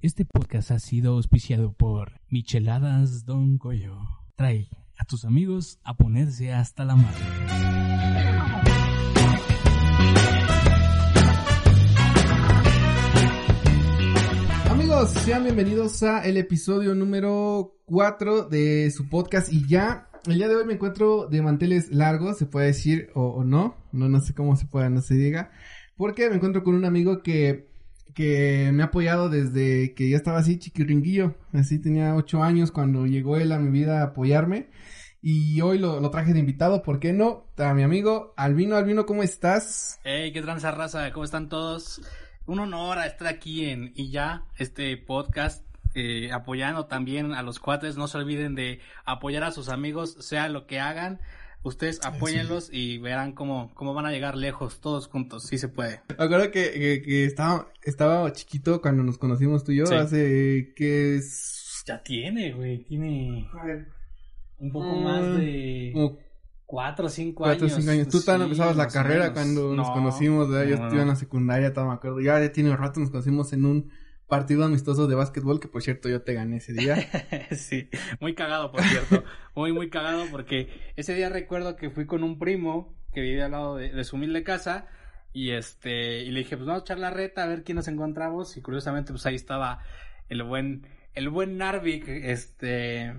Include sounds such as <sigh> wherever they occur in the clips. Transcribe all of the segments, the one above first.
Este podcast ha sido auspiciado por Micheladas Don Coyo. Trae a tus amigos a ponerse hasta la madre. Amigos, sean bienvenidos a el episodio número 4 de su podcast y ya el día de hoy me encuentro de manteles largos, se puede decir o, o no, no no sé cómo se pueda, no se diga, porque me encuentro con un amigo que que me ha apoyado desde que ya estaba así chiquiringuillo, así tenía ocho años cuando llegó él a mi vida a apoyarme y hoy lo, lo traje de invitado, ¿por qué no? A mi amigo Albino, Albino, ¿cómo estás? Hey, qué tranza raza, ¿cómo están todos? Un honor estar aquí en y ya este podcast eh, apoyando también a los cuates. No se olviden de apoyar a sus amigos, sea lo que hagan. Ustedes apóyenlos y verán cómo, cómo van a llegar lejos todos juntos. Sí se puede. Me acuerdo que, que, que estaba, estaba chiquito cuando nos conocimos tú y yo, Sí. hace que es... Ya tiene, güey. Tiene a ver, un poco Mm, más de como cuatro o cinco cuatro o años. cinco años. Tú Sí, empezabas la carrera menos. cuando nos No, conocimos, ¿verdad? Yo no, estuve en la secundaria, todo me acuerdo. Ya, ya tiene un rato, nos conocimos en un partido amistoso de básquetbol, que por cierto yo te gané ese día. <laughs> sí, muy cagado, por cierto. Muy, muy cagado porque ese día recuerdo que fui con un primo que vivía al lado de, su humilde casa y este, y le dije, pues vamos a echar la reta a ver quién nos encontramos y curiosamente pues ahí estaba el buen, el buen Narvik, este,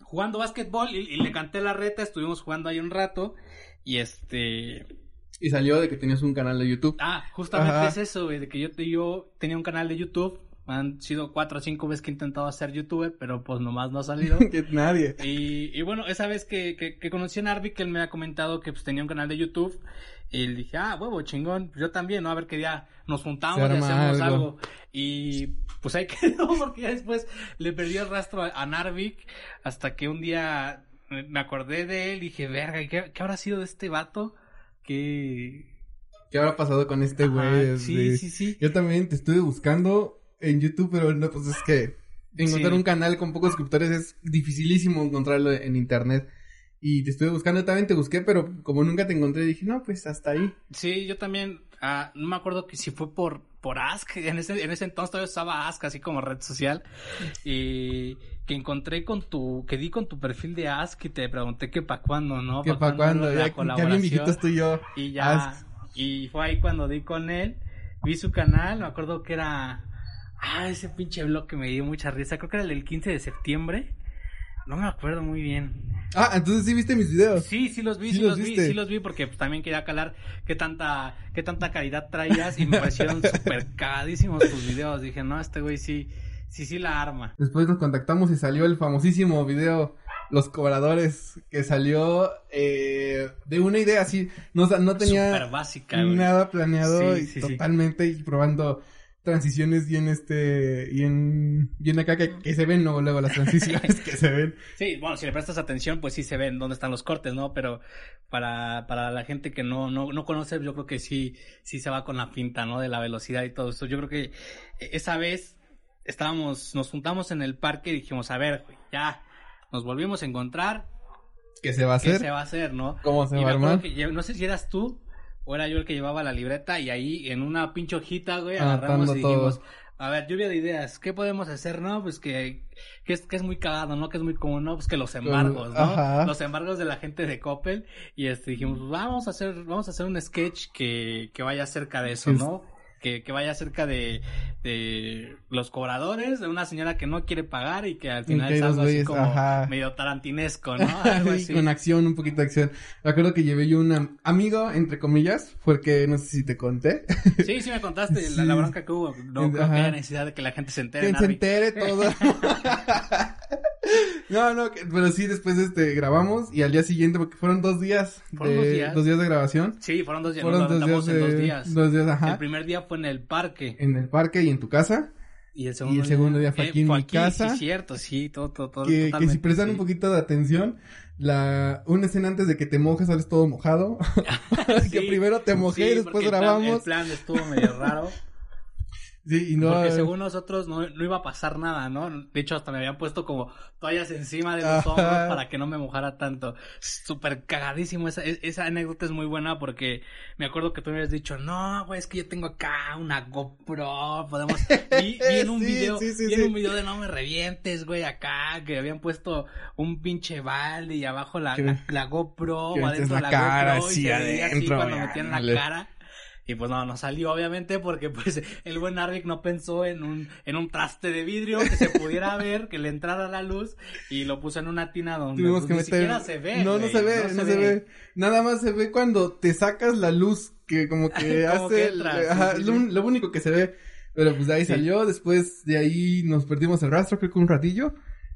jugando básquetbol y, y le canté la reta, estuvimos jugando ahí un rato y este, y salió de que tenías un canal de YouTube. Ah, justamente Ajá. es eso, güey, de que yo, yo tenía un canal de YouTube. Han sido cuatro o cinco veces que he intentado ser youtuber, pero pues nomás no ha salido. <laughs> que nadie. y, y bueno, esa vez que, que, que conocí a Narvi, que él me ha comentado que pues tenía un canal de YouTube. Y le dije, ah, huevo, chingón, pues yo también, ¿no? A ver qué día nos juntamos y hacemos algo. algo. Y pues ahí <laughs> quedó, porque ya después le perdí el rastro a, a Narvik, hasta que un día me me acordé de él y dije, verga, ¿qué, qué habrá sido de este vato? Que... ¿Qué habrá pasado con este güey? sí, sí, sí. Yo también te estuve buscando en YouTube, pero no, pues es que encontrar Sí. un canal con pocos suscriptores es dificilísimo encontrarlo en internet. Y te estuve buscando, también te busqué, pero como nunca te encontré, dije, no, pues hasta ahí. Sí, yo también, ah, no me acuerdo que si fue por, por Ask, en ese, en ese entonces todavía usaba Ask así como red social, y que encontré con tu, que di con tu perfil de Ask y te pregunté que pa' cuándo, ¿no? que para cuando, la ya, ya bien viejitos tú y yo. Y ya, Ask. y fue ahí cuando di con él, vi su canal, me acuerdo que era, ah, ese pinche blog que me dio mucha risa, creo que era el del 15 de septiembre, no me acuerdo muy bien. Ah, entonces sí viste mis videos. Sí, sí los vi, Sí sí, los vi, sí los vi porque pues, también quería calar qué tanta, qué tanta calidad traías y me parecieron <laughs> súper cagadísimos tus videos. Dije, no, este güey sí, sí, sí la arma. Después nos contactamos y salió el famosísimo video Los Cobradores, que salió eh, de una idea así, no, no tenía básica, nada planeado Sí, y sí, sí. totalmente y probando transiciones bien este bien bien acá que, que se ven luego luego las transiciones que se ven <laughs> Sí, bueno, si le prestas atención, pues sí se ven dónde están los cortes, ¿no? Pero para, para la gente que no, no, no conoce, yo creo que sí, sí se va con la pinta, ¿no? De la velocidad y todo eso. Yo creo que esa vez estábamos, nos juntamos en el parque y dijimos, a ver, güey, ya, nos volvimos a encontrar, que se va a ¿qué hacer se va a hacer, no? cómo se Y va a armar que no sé si eras tú o era yo el que llevaba la libreta y ahí en una pinche hojita, güey, agarramos y dijimos, todo. a ver, lluvia de ideas, ¿qué podemos hacer, no? Pues que, que es, que es muy cagado, ¿no? Que es muy común, ¿no? Pues que los embargos, ¿no? Ajá. Los embargos de la gente de Coppel y este dijimos, pues, vamos a hacer, vamos a hacer un sketch que, que vaya acerca de eso, Es- ¿no? Que, que vaya acerca de, de los cobradores, de una señora que no quiere pagar y que al final es algo así como ajá. medio tarantinesco, ¿no? <laughs> Algo así. con acción un poquito de acción me acuerdo que llevé yo un am- amigo entre comillas porque no sé si te conté Sí, sí me contaste la, Sí. la bronca que hubo. No creo que haya necesidad de que la gente se entere. que se entere todo <laughs> <laughs> no no que- pero sí después este grabamos y al día siguiente porque fueron dos días Fueron de, dos días. de grabación Sí, fueron dos días. fueron dos días, en dos días. dos días ajá El primer día fue en el parque. en el parque y en tu casa Y el y el segundo día fue aquí en mi casa. Sí, cierto, sí, todo, todo, todo. que, que si prestan sí. un poquito de atención la una escena antes de que te mojes sales todo mojado así <laughs> que Sí, primero te mojé y sí, después porque el plan- grabamos el plan estuvo medio raro. <laughs> Sí, y no. Porque según nosotros no, no iba a pasar nada, ¿no? De hecho, hasta me habían puesto como toallas encima de los hombros para que no me mojara tanto. Súper cagadísimo. Esa, e, esa anécdota es muy buena porque me acuerdo que tú me habías dicho, no, güey, es que yo tengo acá una GoPro. Podemos. <laughs> Vi, vi en un video, vi en un video de no me revientes, güey, acá, que habían puesto un pinche balde y abajo la, la, GoPro o adentro la, la cara, GoPro. y adentro, así cuando metían la cara. Y pues no, no salió obviamente porque pues <laughs> el buen Arvik no pensó en un, en un traste de vidrio que se pudiera <laughs> ver, que le entrara la luz y lo puso en una tina donde pues, ni siquiera se ve. No, no se ve, no, se, ve. Nada más se ve cuando te sacas la luz que como que hace, ajá, lo, único que se ve. Pero pues de ahí salió, después de ahí nos perdimos el rastro, creo que un ratillo.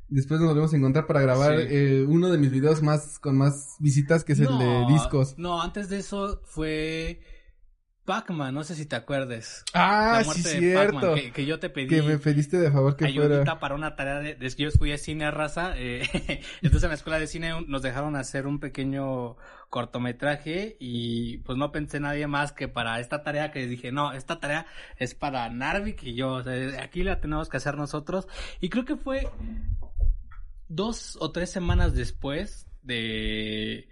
Después nos volvemos a encontrar para grabar eh, uno de mis videos más con más visitas, que es el de discos. No, antes de eso fue Pac-Man, no sé si te acuerdes. Ah, sí, cierto. que, yo te pedí. Que me pediste de favor que fuera. para una tarea de, de yo estudié cine a raza, eh, <laughs> entonces en la escuela de cine nos dejaron hacer un pequeño cortometraje y pues no pensé nadie más que para esta tarea que dije, no, esta tarea es para Narvik y yo, o sea, aquí la tenemos que hacer nosotros y creo que fue dos o tres semanas después de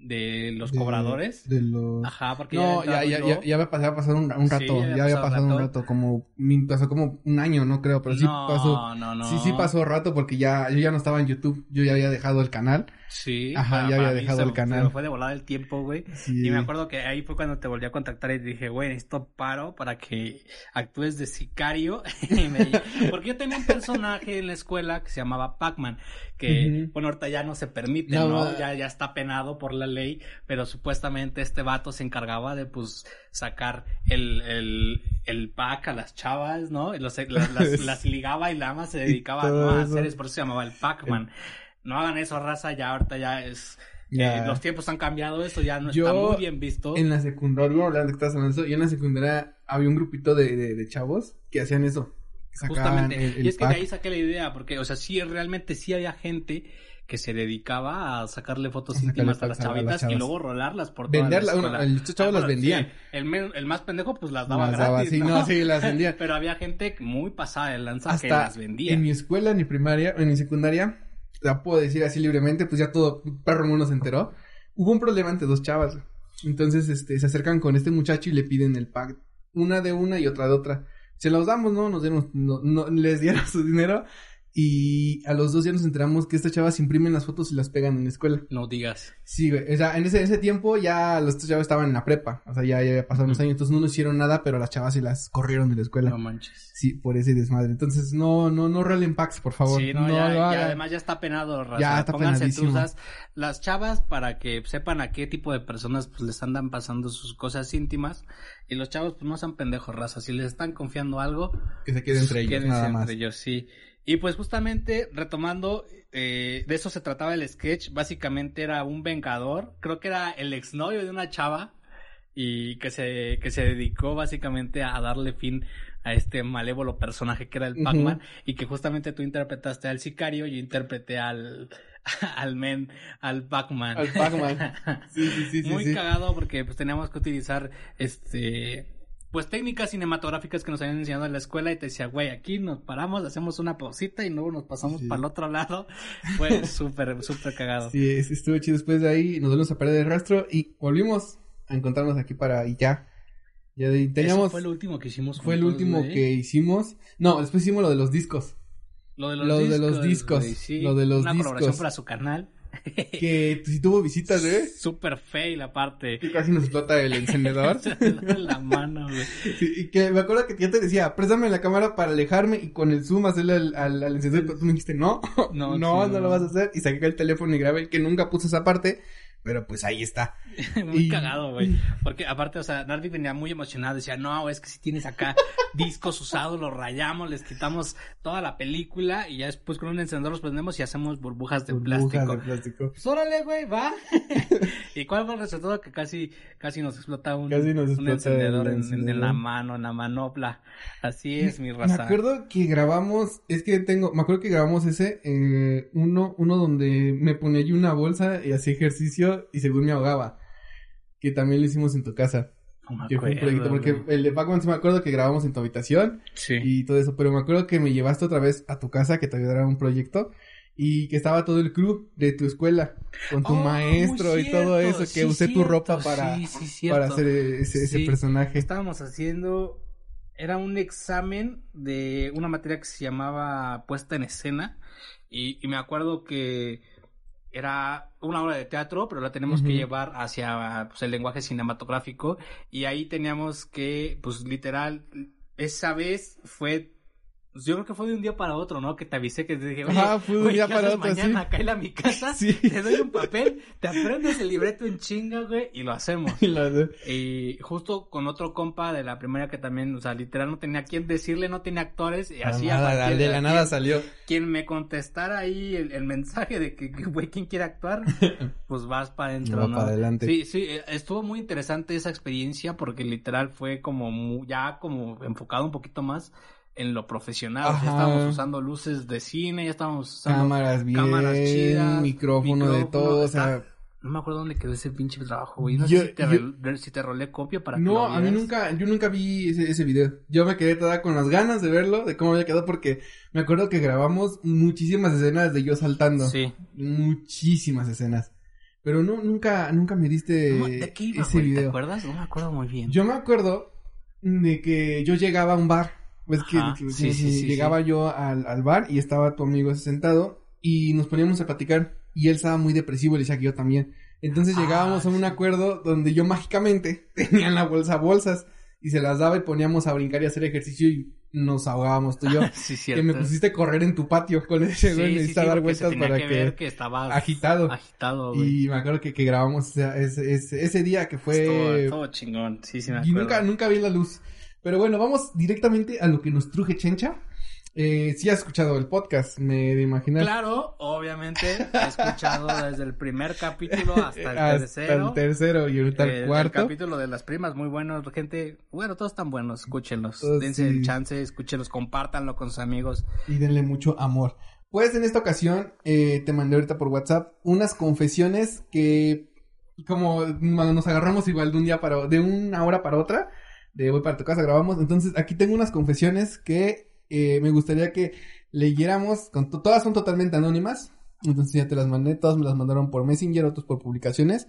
de los cobradores. De los... Ajá, porque no, ya, ya, ya, ya, había pasado, un, un rato, ya había pasado, un rato, como, pasó como un año, no creo, pero sí pasó, no, no. sí, sí pasó rato porque ya, yo ya no estaba en YouTube, yo ya había dejado el canal. Sí. Ajá, ya había dejado el canal. me fue de volada el tiempo, güey. Y me acuerdo que ahí fue cuando te volví a contactar y dije, güey, esto paro para que actúes de sicario. <laughs> porque yo tenía un personaje en la escuela que se llamaba Pac-Man, que, bueno, ahorita ya no se permite, ¿no? Ya, ya está penado por la ley, pero supuestamente este vato se encargaba de, pues, sacar el, el, el pack a las chavas, ¿no? las, <laughs> las, ligaba y la ama se dedicaba a hacer eso, por eso se llamaba el Pac-Man no hagan eso, raza, ya ahorita ya es... Eh, los tiempos han cambiado, eso ya no está muy bien visto. En la secundaria, bueno, que estás hablando en la secundaria había un grupito de, de, chavos que hacían eso. Justamente. y es que de ahí saqué la idea, porque, o sea, sí, realmente sí había gente que se dedicaba a sacarle fotos íntimas a las chavitas y luego rolarlas por toda Venderlas, la estos chavos ah, las vendían. el, el, más pendejo pues las daba gratis, sí, ¿no? sí, las vendían. <laughs> Pero había gente muy pasada de lanza que las vendía. En mi escuela, en mi primaria, en mi secundaria, la puedo decir así libremente, pues ya todo perro mundo se enteró. Hubo un problema entre dos chavas. Entonces, este, se acercan con este muchacho y le piden el pack. Una de una y otra de otra. Se los damos, ¿no? Nos dieron, no, no, les dieron <laughs> su dinero. Y a los dos ya nos enteramos que estas chavas imprimen las fotos y las pegan en la escuela. No digas. Sí, güey. O sea, en ese, ese tiempo ya los chavos estaban en la prepa. O sea, ya, ya pasaron unos años. Entonces no nos hicieron nada, pero las chavas sí las corrieron de la escuela. No manches. Sí, por ese desmadre. Entonces, no, no, no realen packs, por favor. Sí, no, ya, ya, además ya está penado, raza. Ya está Pónganse truzas. Las chavas, para que sepan a qué tipo de personas pues les andan pasando sus cosas íntimas. Y los chavos, pues no sean pendejos, raza. Si les están confiando algo. Que se queden entre ellos, nada más. entre ellos, sí. Y pues justamente retomando, eh, de eso se trataba el sketch, básicamente era un vengador, creo que era el exnovio de una chava y que se, que se dedicó básicamente a darle fin a este malévolo personaje que era el Pac-Man y que justamente tú interpretaste al sicario y yo interpreté al, <laughs> al men, al Pac-Man. Al Pac-Man. <laughs> Sí, sí, sí, Muy cagado porque pues teníamos que utilizar este pues técnicas cinematográficas que nos habían enseñado en la escuela y te decía, güey, aquí nos paramos, hacemos una pausita y luego nos pasamos para el otro lado. <laughs> Fue súper, súper cagado. Sí, estuvo chido. Después de ahí nos volvimos a perder el rastro y volvimos a encontrarnos aquí para y ya. Ya teníamos. fue el último que hicimos. Fue el último que hicimos. No, después hicimos lo de los discos. Lo de los discos. De los discos Lo de los una discos. para su canal. <laughs> que si tuvo visitas, ¿eh? Súper fail, aparte. Que casi nos explota el encendedor. <laughs> la mano, güey. y que me acuerdo que yo te decía, préstame la cámara para alejarme y con el zoom hacerle al, al, encendedor. Pero tú me dijiste, no, <laughs> no, no, no, lo vas a hacer. Y saqué el teléfono y grabé, que nunca puse esa parte. Pero pues ahí está. <laughs> muy cagado, güey. Porque aparte, o sea, Nardi venía muy emocionado. Decía, no, es que si tienes acá <laughs> discos usados, los rayamos, les quitamos toda la película y ya después con un encendedor los prendemos y hacemos burbujas de burbujas plástico. de plástico. Pues órale, güey, va. <laughs> ¿Y cuál fue el resultado? Que casi, casi nos explota un, un encendedor, En, la mano, en la manopla. Así es, mi raza. Me acuerdo que grabamos, es que tengo, me acuerdo que grabamos ese, eh, uno, uno donde me ponía yo una bolsa y hacía ejercicio y según me ahogaba. Que también lo hicimos en tu casa. No Que fue un proyecto, porque el de Pac-Man sí me acuerdo que grabamos en tu habitación Sí. y todo eso, pero me acuerdo que me llevaste otra vez a tu casa que te ayudara a un proyecto y que estaba todo el crew de tu escuela con tu Oh, maestro y todo eso, que sí, usé tu ropa para, sí, para hacer ese, ese personaje. Estábamos haciendo, era un examen de una materia que se llamaba puesta en escena y, y me acuerdo que era una obra de teatro, pero la tenemos que llevar hacia pues, el lenguaje cinematográfico. Y ahí teníamos que, pues literal, esa vez fue... pues, yo creo que fue de un día para otro, ¿no? Que te avisé que te dije, oye, Ajá, fue de un día ¿qué para otro, sí. mañana? Cáele a mi casa, <laughs> Sí. te doy un papel, te aprendes el libreto en chinga, güey, y lo hacemos. <laughs> Y la justo con otro compa de la primaria que también, o sea, literal no tenía quien decirle, no tenía actores, y así a nada, partir de la nada salió. Quien me contestara ahí el, el mensaje de que, güey, ¿quién quiere actuar? <laughs> Pues vas para adentro, Va ¿no? para adelante. Sí, sí, eh, estuvo muy interesante esa experiencia porque literal fue como mu- ya como enfocado un poquito más en lo profesional. Ajá. ya estábamos usando luces de cine, ya estábamos usando Cámaras bien, cámaras chidas, micrófono de micrófono, todo, o sea, No me acuerdo dónde quedó ese pinche trabajo, güey. No Yo- sé si te, yo- re- si te rolé copia para que No, lo a mí nunca, yo nunca vi ese, ese video. Yo me quedé toda con las ganas de verlo, de cómo había quedado, porque me acuerdo que grabamos muchísimas escenas de yo saltando. Sí. Muchísimas escenas. Pero no, nunca, nunca me diste No, ¿De qué iba, ese güey? ¿Te video. acuerdas? No me acuerdo muy bien. Yo me acuerdo de que yo llegaba a un bar. Pues que, Ajá, que- sí, que sí, sí, llegaba yo al, al bar y estaba tu amigo sentado y nos poníamos a platicar y él estaba muy depresivo y le decía que yo también. Entonces Ah, llegábamos a un acuerdo donde yo mágicamente <laughs> tenía en la bolsa bolsas y se las daba y poníamos a brincar y hacer ejercicio y nos ahogábamos tú y yo. <laughs> sí, que cierto. me pusiste a correr en tu patio con ese güey, Sí, necesitaba sí, dar vueltas para que, que... ver que estaba agitado. agitado, güey. Y me acuerdo que, que grabamos ese, ese, ese- día que fue... Estuvo chingón, sí, sí me Y acuerdo. nunca, nunca vi la luz. Pero bueno, vamos directamente a lo que nos truje Chencha. Eh, sí has escuchado el podcast, me de imaginar. Claro, obviamente, he escuchado desde el primer capítulo hasta el Hasta tercero. el tercero y ahorita Eh, el el cuarto. capítulo de las primas, muy bueno, gente. Bueno, todos están buenos, escúchenlos. Dense sí. el chance, escúchenlos, compártanlo con sus amigos. Y denle mucho amor. Pues en esta ocasión eh, te mandé ahorita por WhatsApp unas confesiones que como nos agarramos igual de un día para de una hora para otra, de voy para tu casa grabamos. Entonces aquí tengo unas confesiones que eh, me gustaría que leyéramos. Con to- todas son totalmente anónimas. Entonces ya te las mandé, todas me las mandaron por Messenger, otros por publicaciones.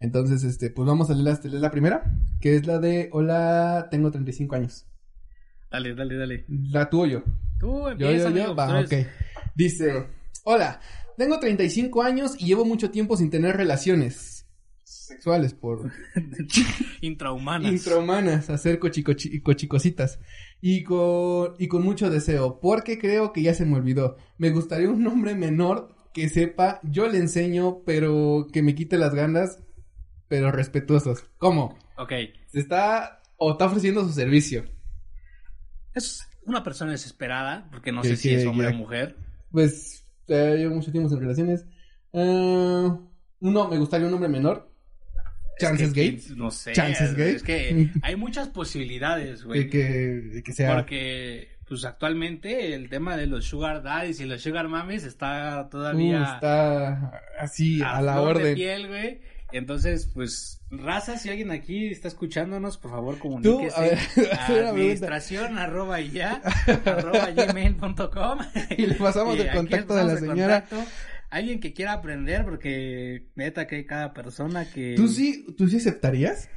Entonces, este, pues vamos a leer la, la primera, que es la de Hola, tengo 35 años. Dale, dale, dale. La. Tú Yo, empieza, yo, yo, amigo, va, tú ok. Dice, hola, tengo 35 años y llevo mucho tiempo sin tener relaciones sexuales por <laughs> Intrahumanas. intrahumanas, hacer cochicochi- cochicositas y con, y con mucho deseo, porque creo que ya se me olvidó. Me gustaría un hombre menor que sepa, yo le enseño, pero que me quite las ganas, pero respetuosos. ¿Cómo? Ok. Se está o está ofreciendo su servicio. Es una persona desesperada, porque no Que sé si es hombre o mujer. Pues eh, llevo mucho tiempo sin relaciones. Eh, uno, me gustaría un hombre menor. Chances Es que, gay. No sé. Chances gay. Es que <laughs> hay muchas posibilidades, güey. Que, que, que sea. Porque, pues actualmente el tema de los sugar daddies y los sugar mamis está uh, todavía está así a, la flor de orden. piel, güey. Entonces, pues, raza, si alguien aquí está escuchándonos, por favor, Tú, comuníquese. a ver, <laughs> administración arroba y ya, arroba gmail.com. <laughs> Y le pasamos Y el contacto de la señora. contacto. Alguien que quiera aprender, porque neta que hay cada persona que... ¿Tú sí, ¿Tú sí aceptarías?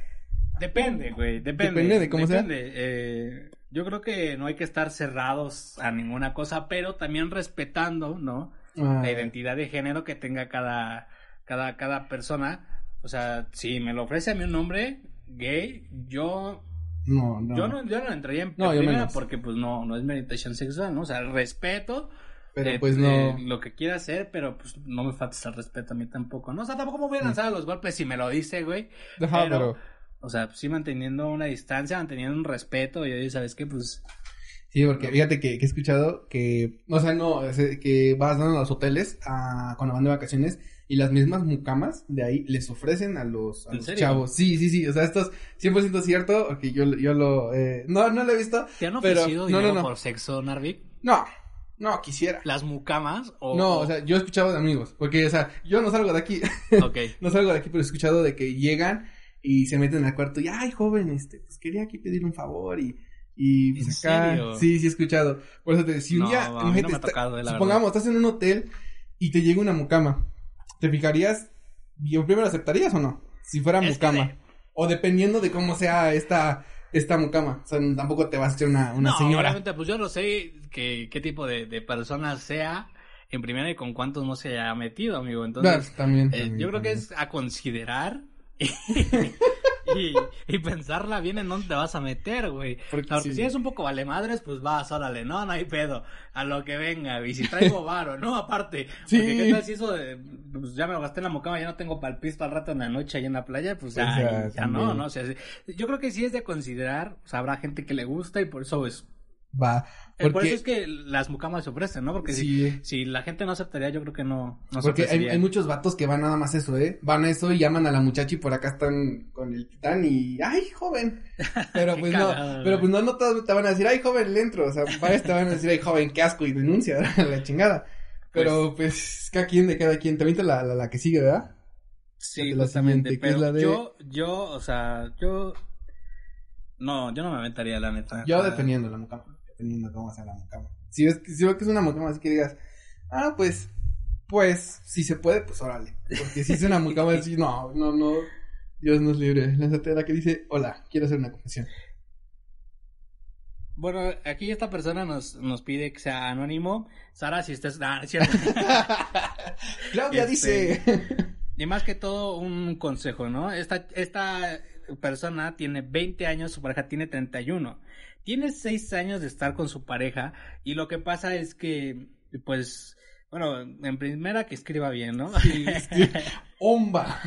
Depende, güey, depende. Depende de cómo sea. Depende. Eh, yo creo que no hay que estar cerrados a ninguna cosa, pero también respetando, ¿no? Ah, La identidad de género que tenga cada, cada, cada persona. O sea, si me lo ofrece a mí un hombre gay, yo, no, no. yo no, yo no entraría en No, primera porque pues no, no es meditación sexual, ¿no? O sea, respeto. Pero eh, pues eh, no. lo que quiera hacer, pero pues no me falta el respeto a mí tampoco, ¿no? O sea, tampoco me voy a lanzar a los golpes si me lo dice, güey. Ajá, pero- pero. O sea, sí manteniendo una distancia, manteniendo un respeto, y oye, ¿sabes qué? Pues, Sí, porque fíjate que, que he escuchado que, o sea, no, que vas dando a los hoteles a, cuando van de vacaciones y las mismas mucamas de ahí les ofrecen a los, a ¿En los chavos. Sí, sí, sí, o sea, esto es 100% cierto, porque yo, yo lo, eh, no, no lo he visto. ¿te han Pero- ofrecido no, no, dinero no. por sexo, Narvik? No, no, quisiera. ¿Las mucamas? O, No, o sea, yo he escuchado de amigos, porque, o sea, yo no salgo de aquí, <laughs> Ok. no salgo de aquí, pero he escuchado de que llegan y se meten al cuarto y, ay, joven, este, pues quería aquí pedir un favor y, y pues ¿En acá. serio? Sí, sí he escuchado. Por eso te si un No, día, a mí no me ha tocado, supongamos, estás en un hotel y te llega una mucama. ¿Te fijarías? ¿Y primero aceptarías o no? Si fuera Es mucama. de- O dependiendo de cómo sea esta, esta mucama. O sea, tampoco te vas a hacer una, una no, señora. obviamente, pues yo no sé que, qué tipo de, de persona sea en primera y con cuántos no se haya metido, amigo. Entonces, Claro, también, eh, también, yo creo que también. es a considerar <laughs> <laughs> y, y pensarla bien en dónde te vas a meter, güey. Porque sí. si eres un poco vale madres, pues vas, órale, no, no hay pedo, a lo que venga, y si traigo <laughs> varo, no, aparte, Sí. porque qué tal si eso de, pues ya me lo gasté en la mocama, ya no tengo pal pis para el rato en la noche ahí en la playa, pues ya, O sea, ya no, también. no, o sea, yo creo que sí es de considerar, o sea, habrá gente que le gusta y por eso es, Va. eh, por Porque, eso es que las mucamas se ofrecen, ¿no? Porque si, sí. si la gente no aceptaría, yo creo que no, no Porque hay, muchos vatos que van nada más eso, ¿eh? Van a eso y llaman a la muchacha y por acá están con el titán y ¡ay, joven! <laughs> Pero Qué pues cagado, no, pero pues no, no todos te van a decir ¡ay, joven, le entro! O sea, varios te van a decir ¡ay, joven, qué asco! y denuncia <laughs> la chingada. Pero pues, cada quien de cada quien. También te la, la, la que sigue, ¿verdad? Sí, la justamente, pero la de- yo, yo, o sea, yo, no, yo no me aventaría, la neta. Yo O sea, dependiendo la mucama. Dependiendo de cómo sea la mucama. Si ves, si ves que es una mucama así que digas, ah, pues, pues, si se puede, pues órale. Porque si es una mucama así, no, no, no. Dios nos libre. Lánzate a la que dice, hola, quiero hacer una confesión. Bueno, aquí esta persona nos, nos pide que sea anónimo. Sara, si estás, ah, es cierto. <laughs> Claudia Este, dice. y más que todo un consejo, ¿no? Esta, esta persona tiene 20 años, su pareja tiene 31. Tiene 6 años de estar con su pareja y lo que pasa es que, pues, bueno, en primera que escriba bien, ¿no? Sí, sí. <laughs> Omba.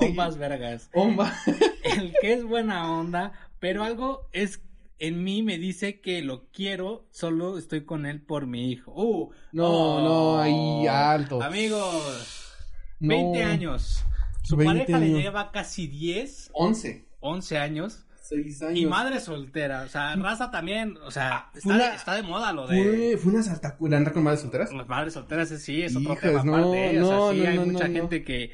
Bombas vergas. Omba. El que es buena onda, pero algo es en mí me dice que lo quiero, solo estoy con él por mi hijo. Uh, No, oh. no, ahí alto. Amigos, No. 20 años. Su 20 pareja le años. lleva casi 10, 11. 11 años. 6 años. Y madre soltera, o sea, raza también, o sea, Fue está, una- de, está de moda lo de Fue, fue una saltacura. ¿Andar con madres solteras? las madres solteras, sí, es otro Hijas, tema no, aparte, o sea, no, sí, no, hay no, mucha no, gente que...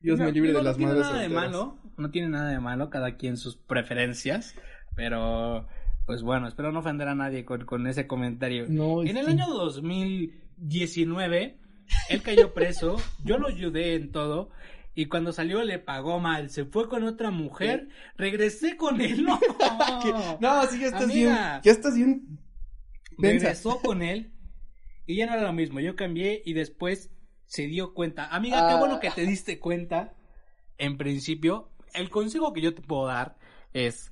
Dios me libre de las no tiene madres nada de solteras. malo, no tiene nada de malo, cada quien sus preferencias, pero pues bueno, espero no ofender a nadie con, con ese comentario. No, en el sí. año 2019, él cayó preso, yo lo ayudé en todo. Y cuando salió le pagó mal, se fue con otra mujer, regresé con <laughs> él, no, No, sí, ya estás Amiga. bien. Ya estás bien. Regresó con él y ya no era lo mismo. Yo cambié y después se dio cuenta. Amiga, qué Ah. bueno que te diste cuenta. En principio, el consejo que yo te puedo dar es.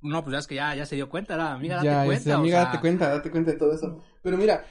No, pues ya es que ya, ya se dio cuenta, ¿verdad? amiga, date ya, cuenta. o amiga, sea, date cuenta, date cuenta de todo eso. Pero mira,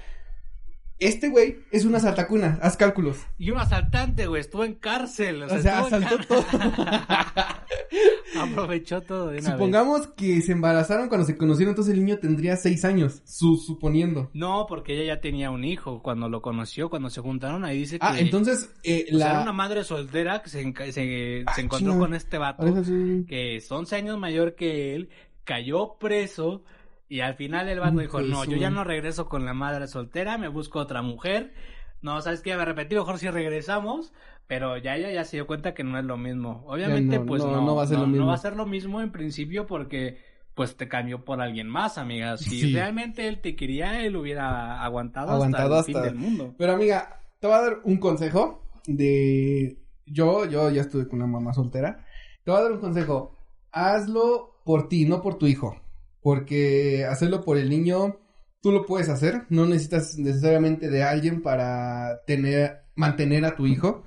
este güey es una saltacuna, haz cálculos. Y un asaltante, güey, estuvo en cárcel. O sea, O sea, estuvo en asaltó cár- <laughs> Aprovechó todo de una vez. Supongamos que se embarazaron cuando se conocieron, entonces el niño tendría seis años, su, suponiendo. No, porque ella ya tenía un hijo cuando lo conoció, cuando se juntaron. Ahí dice que. Ah, entonces, eh, o sea, era una madre soltera que se, se, Ah, se encontró con este vato. Sí. que es 11 años mayor que él, cayó preso y al final el vato dijo, no, yo ya no regreso con la madre soltera, me busco otra mujer. No, ¿sabes qué? Me arrepentí, mejor si regresamos, pero ya ella ya se dio cuenta que no es lo mismo. Obviamente, no, pues no, no, no va a ser lo mismo. va a ser lo mismo en principio porque pues te cambió por alguien más, amiga. Si Sí. realmente él te quería, él hubiera aguantado, Aguantado hasta el hasta- fin del mundo. Pero amiga, te voy a dar un consejo de... Yo, yo ya estuve con una mamá soltera. Te voy a dar un consejo. Hazlo por ti, no por tu hijo. Porque hacerlo por el niño, tú lo puedes hacer. No necesitas necesariamente de alguien para tener, mantener a tu hijo.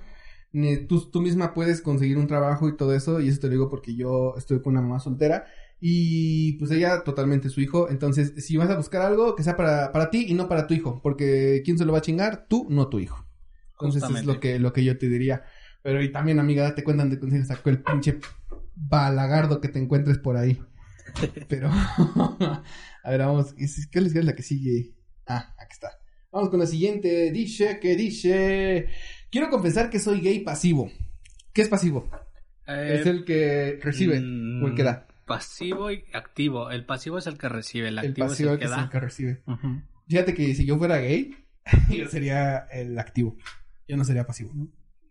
Ni- Tú, tú misma puedes conseguir un trabajo y todo eso. Y eso te lo digo porque yo estuve con una mamá soltera. Y pues ella totalmente su hijo. Entonces, si vas a buscar algo, que sea para, para ti y no para tu hijo. Porque ¿quién se lo va a chingar? Tú, no tu hijo. Entonces es lo que, lo que yo te diría. Pero y también, amiga, date cuenta de consejos sacó el pinche balagardo que te encuentres por ahí. Pero, <laughs> a ver, vamos. ¿qué ¿Qué les es la que sigue? Ah, aquí está. Vamos con la siguiente. Dice que dice. Quiero confesar que soy gay pasivo. ¿Qué es pasivo? Eh, es el que recibe o el que da. Pasivo y activo. El pasivo es el que recibe, el El activo pasivo es el que es el da. que recibe. Fíjate que si yo fuera gay, <laughs> yo sería el activo. Yo no sería pasivo.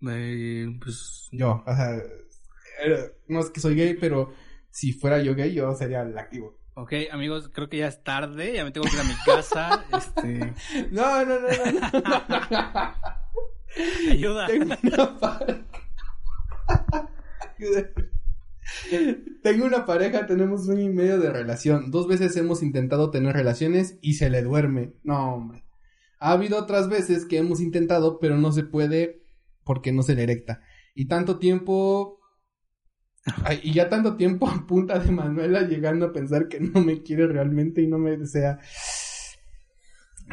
Eh, pues Yo, o sea, eh, no es que soy gay, pero si fuera yo gay, yo sería el activo. Ok, amigos, creo que ya es tarde, ya me tengo que ir a mi casa. <laughs> este, No, no, no, no, no. ayuda. Tengo una pareja. Tengo una pareja, tenemos un y medio de relación. Dos veces hemos intentado tener relaciones y se le duerme. No, hombre. Ha habido otras veces que hemos intentado, pero no se puede porque no se le erecta. Y tanto tiempo. Ay, y ya tanto tiempo a punta de Manuela llegando a pensar que no me quiere realmente y no me desea.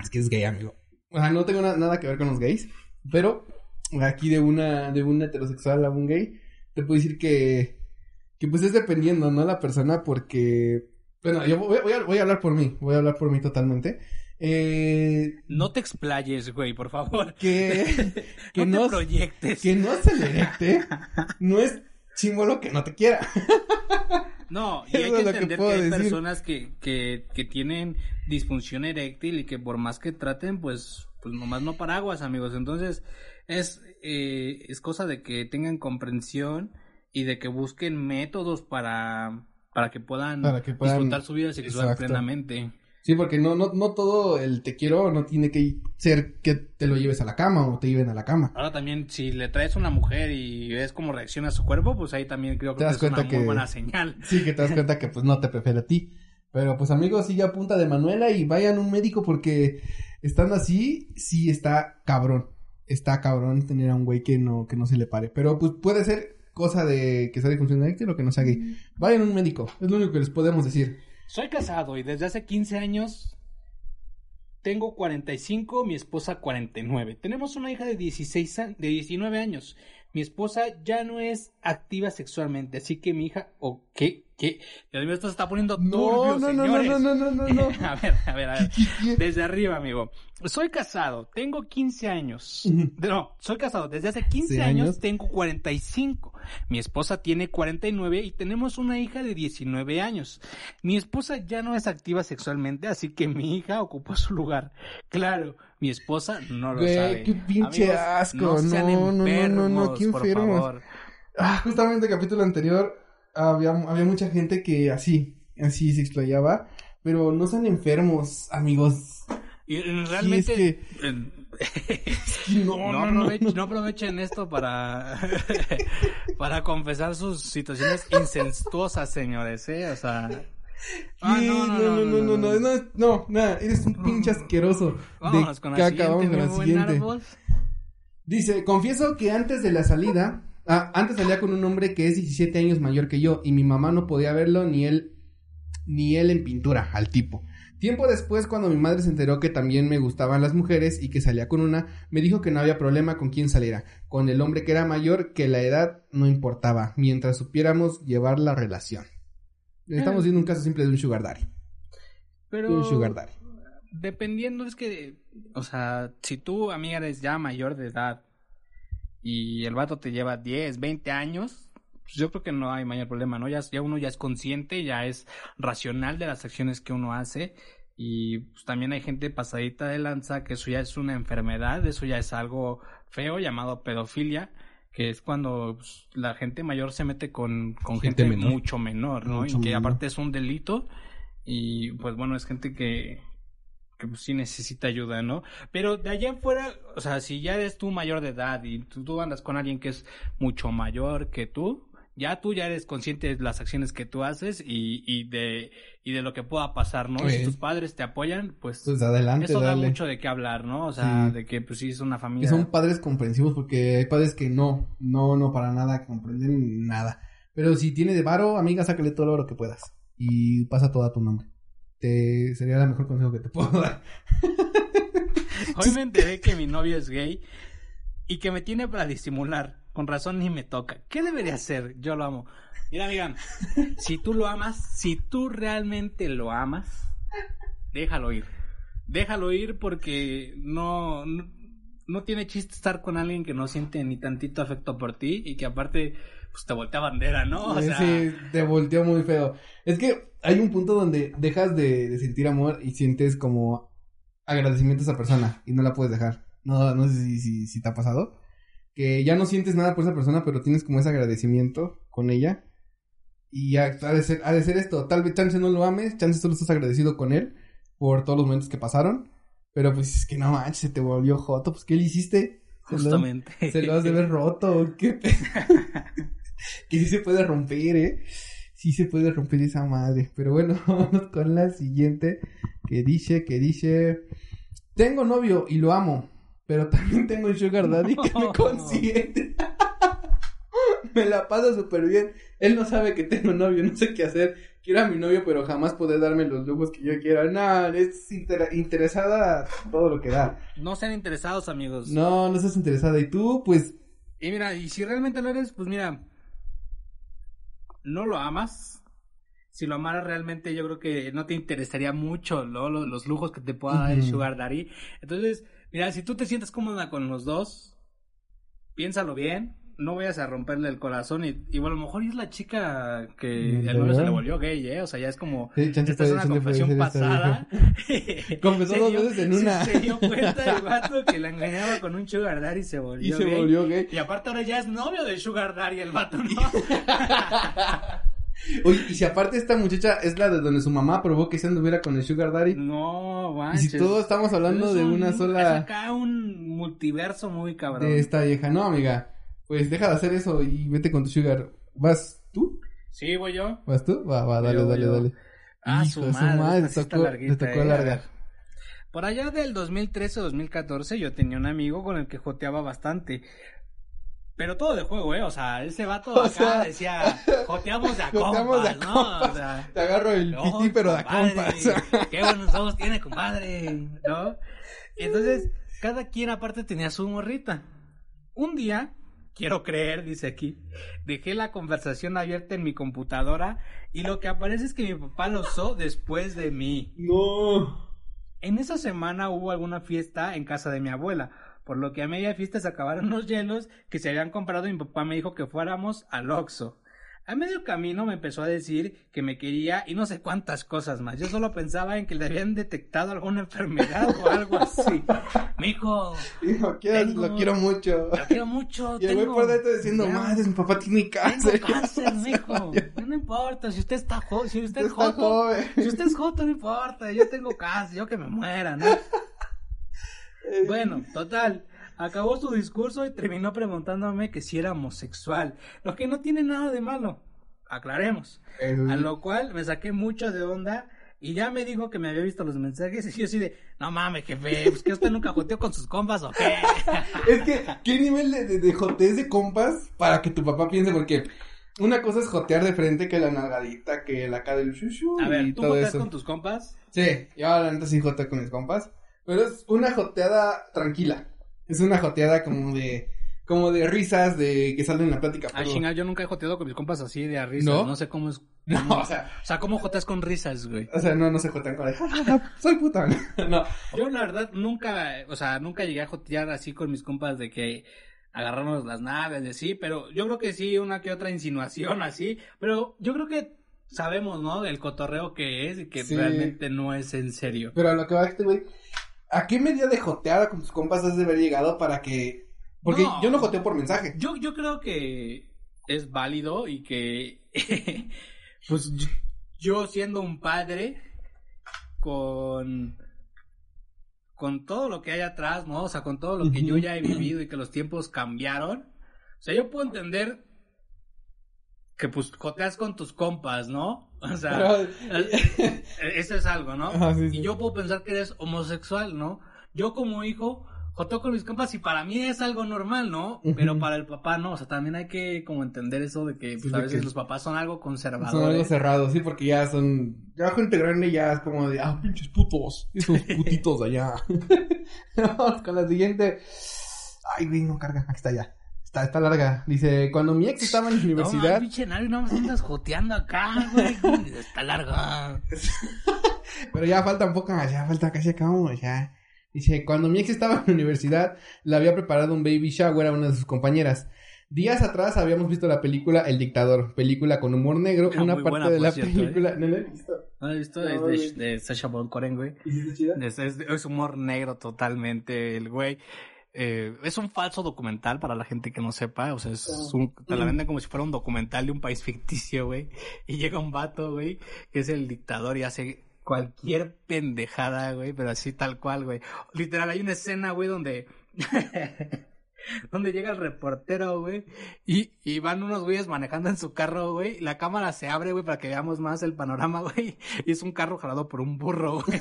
Es que es gay, amigo. O sea, no tengo na- nada que ver con los gays. Pero aquí de una, de un heterosexual a un gay, te puedo decir que, que pues es dependiendo, ¿no? La persona porque, bueno, yo voy, voy a, voy a hablar por mí, voy a hablar por mí totalmente. Eh, No te explayes, güey, por favor. que, <laughs> que no, no, te proyectes. que no se le no es símbolo que no te quiera. <laughs> No, y hay que entender que, hay decir. personas que, que, que tienen disfunción eréctil y que por más que traten, pues, pues nomás no paraguas, amigos. Entonces, es, eh, es cosa de que tengan comprensión y de que busquen métodos para, para que puedan, Para que puedan- disfrutar su vida sexual Exacto. plenamente. Sí, porque no, no, no todo el te quiero no tiene que ser que te lo lleves a la cama o te lleven a la cama. Ahora también, si le traes a una mujer y ves cómo reacciona su cuerpo, pues ahí también creo Te que das es una cuenta muy que- buena señal. Sí, que te das cuenta que pues no te prefiere a ti. Pero pues amigos, sigue a punta de Manuela y vayan a un médico porque estando así, sí está cabrón. Está cabrón tener a un güey que no, que no se le pare. Pero pues puede ser cosa de que sea de función eréctil o que no sea gay. Vayan a un médico, es lo único que les podemos decir. Soy casado y desde hace 15 años tengo 45, mi esposa 49. Tenemos una hija de 16 a- de 19 años. Mi esposa ya no es activa sexualmente, así que mi hija o qué qué Dios mío, esto se está poniendo turbio, No, no, no, no, no, no, no, no, no. <laughs> a ver, a ver, a ver. Desde arriba, amigo. Soy casado, tengo 15 años. No, soy casado desde hace 15 Sí, años, años. tengo 45. Mi esposa tiene 49 y tenemos una hija de 19 años. Mi esposa ya no es activa sexualmente, así que mi hija ocupó su lugar. Claro, mi esposa no lo Güey, sabe. qué pinche asco. No, sean No, no, no, no, no, enfermos, qué por favor. Ah, justamente el capítulo anterior había, había mucha gente que así, así se explayaba. Pero no sean enfermos, amigos. Y Sí, realmente... es que- eh, <laughs> No, No, no, no, aprovechen, no aprovechen esto para, <laughs> para confesar sus situaciones incestuosas, señores, ¿eh? O sea... Ah, no, no, no, no, no, no, no, nada, eres un pinche asqueroso. Vámonos de con la acabamos siguiente, con la siguiente. Dice, confieso que antes de la salida, ah, antes salía con un hombre que es 17 años mayor que yo y mi mamá no podía verlo ni él, ni él en pintura, al tipo. Tiempo después, cuando mi madre se enteró que también me gustaban las mujeres y que salía con una, me dijo que no había problema con quién saliera, con el hombre que era mayor, que la edad no importaba, mientras supiéramos llevar la relación. Estamos Eh. viendo un caso simple de un sugar daddy. Pero... De un sugar daddy. Dependiendo, es que, o sea, si tú, amiga, eres ya mayor de edad y el vato te lleva 10, 20 años, pues yo creo que no hay mayor problema, ¿no? Ya, ya uno ya es consciente, ya es racional de las acciones que uno hace y pues, también hay gente pasadita de lanza que eso ya es una enfermedad, eso ya es algo feo llamado pedofilia que es cuando pues, la gente mayor se mete con, con Gente gente, menor. mucho menor, ¿no? Mucho y que menor. aparte es un delito y pues bueno, es gente que, que pues, sí necesita ayuda, ¿no? Pero de allá afuera, o sea, si ya eres tú mayor de edad y tú, tú andas con alguien que es mucho mayor que tú, ya tú ya eres consciente de las acciones que tú haces y, y de y de lo que pueda pasar, ¿no? Pues- Si tus padres te apoyan, pues, Pues adelante, eso da mucho de qué hablar, ¿no? O sea, Sí. de que pues sí es una Y familia. son padres comprensivos porque hay padres que no, no, no para nada comprenden nada. Pero si tiene de varo, amiga, sácale todo el oro que puedas. Y pasa todo a tu nombre. Te, sería el mejor consejo que te puedo dar. <laughs> Hoy me enteré que mi novio es gay y que me tiene para disimular. Con razón ni me toca. ¿Qué debería hacer? Yo lo amo. Mira, amiga, <laughs> si tú lo amas, si tú realmente lo amas, déjalo ir. Déjalo ir porque no, no, no tiene chiste estar con alguien que no siente ni tantito afecto por ti y que aparte pues te voltea bandera, ¿no? O sea, Sí, te volteó muy feo. Es que hay un punto donde dejas de, de sentir amor y sientes como agradecimiento a esa persona y no la puedes dejar. No, no sé si, si, si te ha pasado. Que ya no sientes nada por esa persona, pero tienes como ese agradecimiento con ella. Y ha, ha de ser, ha de ser esto, tal vez chance no lo ames, chance solo estás agradecido con él por todos los momentos que pasaron. Pero pues es que no manches, se te volvió joto, pues ¿qué le hiciste? Se lo- Justamente. Se lo has de ver roto, ¿qué <laughs> Que sí se puede romper, ¿eh? Sí se puede romper esa madre. Pero bueno, <laughs> vamos con la siguiente. Que dice, que dice... Tengo novio y lo amo. Pero también tengo un sugar daddy que me <laughs> consiente. <laughs> me la pasa súper bien. Él no sabe que tengo novio, no sé qué hacer. Quiero a mi novio, pero jamás poder darme los lujos que yo quiera. No, es inter- interesada todo lo que da. No sean interesados, amigos. No, no estás interesada. Y tú, pues, Y mira, y si realmente lo eres, pues mira, no lo amas. Si lo amaras realmente, yo creo que no te interesaría mucho ¿no? los, los lujos que te pueda dar el. Sugar Daddy. Entonces, mira, si tú te sientes cómoda con los dos, piénsalo bien. No vayas a romperle el corazón. Y, y bueno, a lo mejor es la chica que ¿De el novio se le volvió gay, ¿eh? O sea, ya es como. Sí, Esta es una confesión pasada. <laughs> Confesó Se dos veces en se- una. <laughs> Se dio cuenta el <laughs> vato que la engañaba con un Sugar Daddy y se volvió Y se gay. volvió gay. Y aparte ahora ya es novio de Sugar Daddy el vato, ¿no? Oye, y si aparte esta muchacha es la de donde su mamá probó que se anduviera con el Sugar Daddy. no, Y manches. si todos estamos hablando Es de un- una Es sola acá un multiverso muy cabrón. de esta vieja. No, amiga. Pues deja de hacer eso y vete con tu Sugar. ¿Vas tú? Sí, voy yo. ¿Vas tú? Va, va, dale, Yo, dale, yo. dale. Ah, Hijo su madre. tocó, eh. Por allá del 2013-2014 yo tenía un amigo con el que joteaba bastante. Pero todo de juego, ¿eh? O sea, ese vato <laughs> O acá sea, decía, <laughs> joteamos de a joteamos de a compas, ¿no? compas. O sea, Te agarro el No, piti, pero de compas. <laughs> Qué buenos ojos tiene, compadre, ¿no? Entonces, cada quien aparte tenía su morrita. Un día, quiero creer, dice aquí, dejé la conversación abierta en mi computadora y lo que aparece es que mi papá lo usó después de mí. no. En esa semana hubo alguna fiesta en casa de mi abuela, por lo que a media fiesta se acabaron los hielos que se habían comprado y mi papá me dijo que fuéramos al Oxxo. A medio camino me empezó a decir que me quería y no sé cuántas cosas más. Yo solo pensaba en que le habían detectado alguna enfermedad o algo así. <laughs> Mijo, Hijo, quiero- Tengo- lo quiero mucho. lo quiero mucho. Y el tengo- por dentro diciendo, Ya, madre, mi papá tiene Tengo cáncer. cáncer, mijo. <laughs> No importa, si usted está joven, si usted es Está joto, joven. si usted es joto, no importa, yo tengo cáncer, yo que me muera, ¿no? Bueno, total. Acabó su discurso y terminó preguntándome que si era homosexual, lo que no tiene nada de malo. Aclaremos. A lo cual me saqué mucho de onda y ya me dijo que me había visto los mensajes y yo así de, no mames, jefe, pues que usted nunca joteó con sus compas o qué. <laughs> Es que, ¿qué nivel de, de, de jotez de compas para que tu papá piense? Porque una cosa es jotear de frente que la nalgadita, que la cara del shushu A ver, y ¿tú todo joteas eso. con tus compas? Sí, yo la neta sí joteo con mis compas. Pero es una joteada tranquila. Es una joteada como de, como de risas, de que salen en la plática. Ah, chinga, yo nunca he joteado con mis compas así de a risas. ¿No? ¿No? sé cómo es. <laughs> No, o sea, O sea, ¿cómo joteas con risas, güey? o sea, no, no se jotean con el, "Ja, ja, ja, soy puta. <laughs> no. Yo, la verdad, nunca, o sea, nunca llegué a jotear así con mis compas de que agarrarnos las naves y así, pero yo creo que sí, una que otra insinuación <laughs> así, pero yo creo que sabemos, ¿no? El cotorreo que es y que Sí. realmente no es en serio. Pero a lo que va este güey, ¿a qué medida de joteada con tus compas has de haber llegado para que... Porque No. yo no joteo por mensaje. Yo, yo creo que es válido y que, <laughs> pues, yo- siendo un padre con, con todo lo que hay atrás, ¿no? O sea, con todo lo que yo ya he vivido y que los tiempos cambiaron. O sea, yo puedo entender que, pues, joteas con tus compas, ¿no? <laughs> O sea, Pero- eh, eso es algo, ¿no? Sí, <laughs> sí. Y yo puedo pensar que eres homosexual, ¿no? Yo como hijo joteo con mis compas y para mí es algo normal, ¿no? Pero para el papá no, o sea, también hay que como entender eso de que pues, Sí, a veces que- los papás son algo Son algo conservadores. cerrado, sí, porque ya son... Ya gente grande ya es como de, ah, pinches putos. Esos <laughs> putitos allá. Vamos con la siguiente. Ay, güey, no carga. Aquí está ya. Está, está larga. Dice, cuando mi ex estaba en la No, universidad... mames, pinche Nari, no me andas joteando acá, güey. <laughs> Está larga. <laughs> Pero ya falta un poco más, ya falta casi acabamos, ya. Dice, cuando mi ex estaba en la universidad, le había preparado un baby shower a una de sus compañeras. Días atrás habíamos visto la película El Dictador, película con humor negro, Ah, una parte buena, de la cierto, película... ¿No la he visto? ¿No lo has visto? No, es de, de Sacha Baron Cohen, güey. ¿Y si está chida? Es, es- es humor negro totalmente, el güey. Eh, es un falso documental para la gente que no sepa, o sea, es un, te la venden como si fuera un documental de un país <laughs> ficticio, güey, y llega un vato, güey, que es el dictador y hace cualquier pendejada, güey, pero así tal cual, güey. Literal, hay una escena, güey, donde... <laughs> donde llega el reportero, güey, y, y van unos güeyes manejando en su carro, güey, la cámara se abre, güey, para que veamos más el panorama, <laughs> güey, y es un carro jalado por un burro, güey.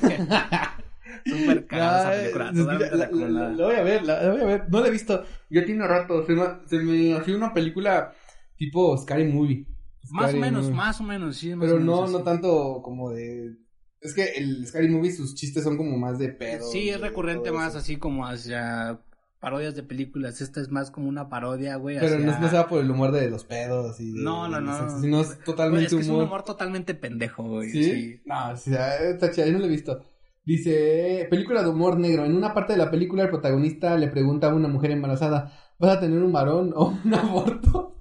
Súper <laughs> cagada esa película. totalmente la, la- recomendada. la voy a ver, la, la voy a ver. No la he visto. Ya tiene rato. Se me, se me hacía una película tipo Scary Movie. Más o Scary menos, Movie. más o menos, sí. más Pero o menos no, así. no tanto como de. Es que el Scary Movie, sus chistes son como más de pedo. Sí, es recurrente más así como hacia parodias de películas. Esta es más como una parodia, güey. Pero hacia- no, no se va por el humor de los pedos y de- No, no, no. sino es Güey, totalmente es que es un humor. humor totalmente pendejo, güey. ¿Sí? Sí. No, sí, ah, está chida, yo no lo he visto. Dice, película de humor negro. En una parte de la película el protagonista le pregunta a una mujer embarazada, ¿vas a tener un varón o un aborto?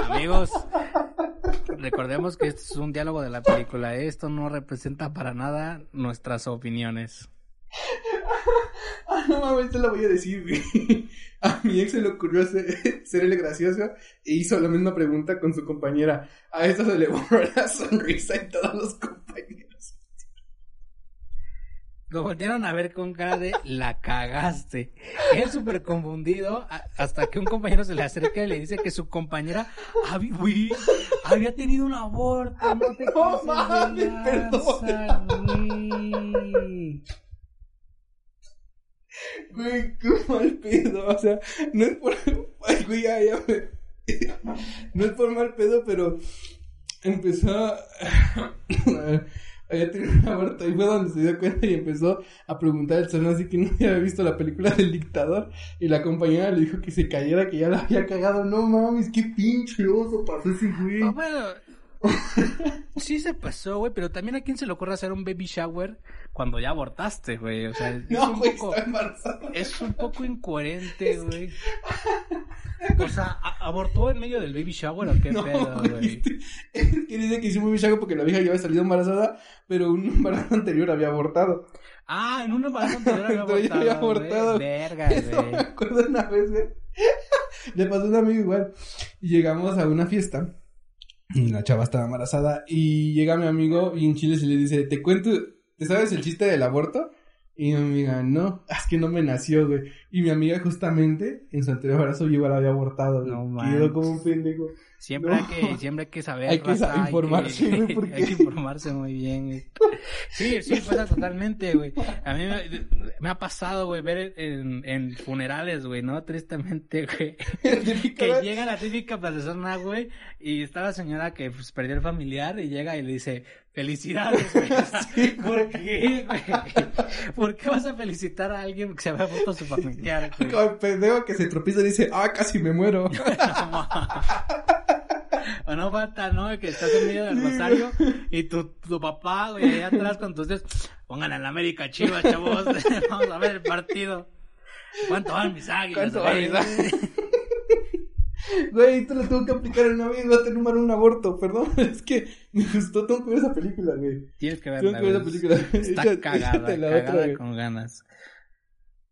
<laughs> Amigos, recordemos que esto es un diálogo de la película. Esto no representa para nada nuestras opiniones. <laughs> Ah, no mames, te lo voy a decir, güey. <laughs> A mi ex se le ocurrió ser, ser el gracioso e hizo la misma pregunta con su compañera. A esta se le borró la sonrisa y todos los compañeros. Lo voltearon a ver con cara de la cagaste. Él súper confundido hasta que un compañero se le acerca y le dice que su compañera había, tenido un aborto. No te No mames, güey. Güey, qué mal pedo, o sea, no es por... Ay, güey, ya, ya me- No es por mal pedo, pero empezó a... Había tenido un aborto y fue donde se dio cuenta y empezó a preguntar al salón así que <laughs> no había visto la película del dictador y la compañera le dijo que se cayera, que ya la había cagado. No mames, qué pinche oso pasó ese güey. Ah, bueno, sí se pasó, güey, pero también a quién se le ocurre hacer un baby shower cuando ya abortaste, güey. O sea, es No, un güey, poco... Es un poco incoherente, güey. O sea, ¿a- ¿abortó en medio del baby shower o qué No, pedo, güey, güey? este- es que dice que hizo muy bichaco porque la vieja ya había salido embarazada, pero un embarazo anterior había abortado. Ah, en un embarazo anterior había abortado. había güey. abortado. Verga, Eso me güey. acuerdo una vez, güey. <laughs> Le pasó a un amigo igual. Y llegamos a una fiesta. Y la chava estaba embarazada. Y llega mi amigo y en Chile se le dice, te cuento, ¿te sabes el chiste del aborto? Y mi amiga, no, es que no me nació, güey. Y mi amiga justamente en su anterior embarazo yo igual había abortado, güey. No Quedó como un pendejo. Siempre, No. hay que, siempre hay que saber. Hay que raza, informarse, <laughs> porque- Hay que informarse muy bien, güey. Sí, sí, pasa totalmente, güey. A mí me, me ha pasado, güey, ver en, en funerales, güey, ¿no? Tristemente, <laughs> güey. Que llega la típica persona, güey, y está la señora que pues, perdió el familiar y llega y le dice, felicidades, güey. <laughs> Sí, ¿Por qué, güey? ¿Por qué vas a felicitar a alguien que se había muerto su familiar, güey? Como el pendejo que se tropieza y dice, ah, casi me muero. O no falta, ¿no? Que estás en medio del rosario y tu, tu papá, güey, allá atrás con tus pongan en la América Chivas, chavos, <laughs> vamos a ver el partido. ¿Cuánto van mis águilas? ¿Cuánto van mis águilas? <laughs> Güey, te lo tengo que aplicar en una vez, va a tener un aborto, perdón, <laughs> es que me gustó, tengo que ver esa película, güey. Tienes que Tengo verla, que ver esa película. Está cagada, cagada otra, con ganas.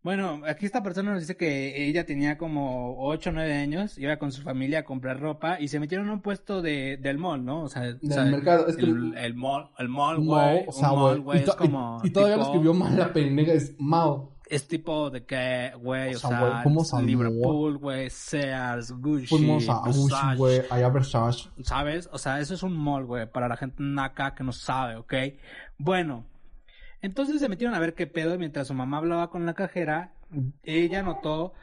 Bueno, aquí esta persona nos dice que ella tenía como 8 o 9 años, iba con su familia a comprar ropa y se metieron a un puesto de, del mall, ¿no? O sea, o Del sea, mercado, es que- el, el mall, el mall, güey, o sea, mall, güey, y, to- es como y- y todavía lo escribió mal la pendeja, es Mao. Es tipo de que, güey, o, sea, güey, ¿cómo salió? Liverpool, güey, Sears, Gucci, Versace, güey, allá Versace. ¿sabes? O sea, eso es un mall, güey, para la gente acá que no sabe, ¿ok? Bueno, entonces se metieron a ver qué pedo y mientras su mamá hablaba con la cajera, ella notó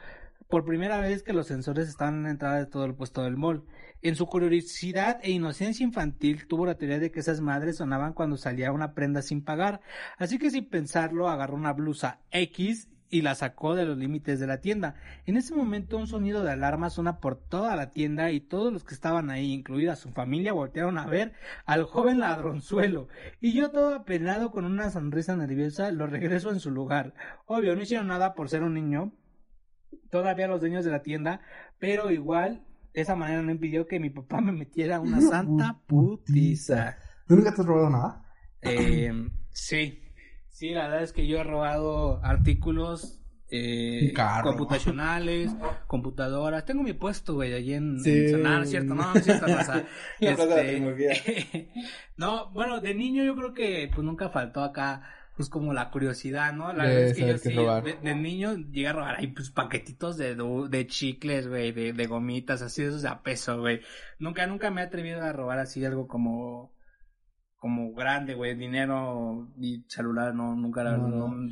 por primera vez que los sensores estaban en la entrada de todo el puesto del mall. En su curiosidad e inocencia infantil tuvo la teoría de que esas madres sonaban cuando salía una prenda sin pagar, así que sin pensarlo agarró una blusa X y la sacó de los límites de la tienda. En ese momento un sonido de alarma suena por toda la tienda y todos los que estaban ahí, incluida su familia, voltearon a ver al joven ladronzuelo. Y yo todo apenado con una sonrisa nerviosa lo regreso en su lugar. Obvio, no hicieron nada por ser un niño, todavía los dueños de la tienda, pero igual de esa manera no impidió que mi papá me metiera una santa putiza. putiza. ¿Tú nunca te has robado nada? Eh, sí, sí, la verdad es que yo he robado artículos eh, computacionales, computadoras. Tengo mi puesto, güey, allí en, Sí. en Sonar, ¿cierto? No, no es cierto, <laughs> Este, <laughs> no, bueno, de niño yo creo que pues nunca faltó acá pues como la curiosidad, ¿no? La verdad es que yo sí, robar. de, de niño llegué a robar ahí pues paquetitos de, de chicles, güey, de, de gomitas, así de esos de a peso, güey. Nunca, nunca me he atrevido a robar así algo como, como grande, güey, dinero y celular, no, nunca la No, no, no.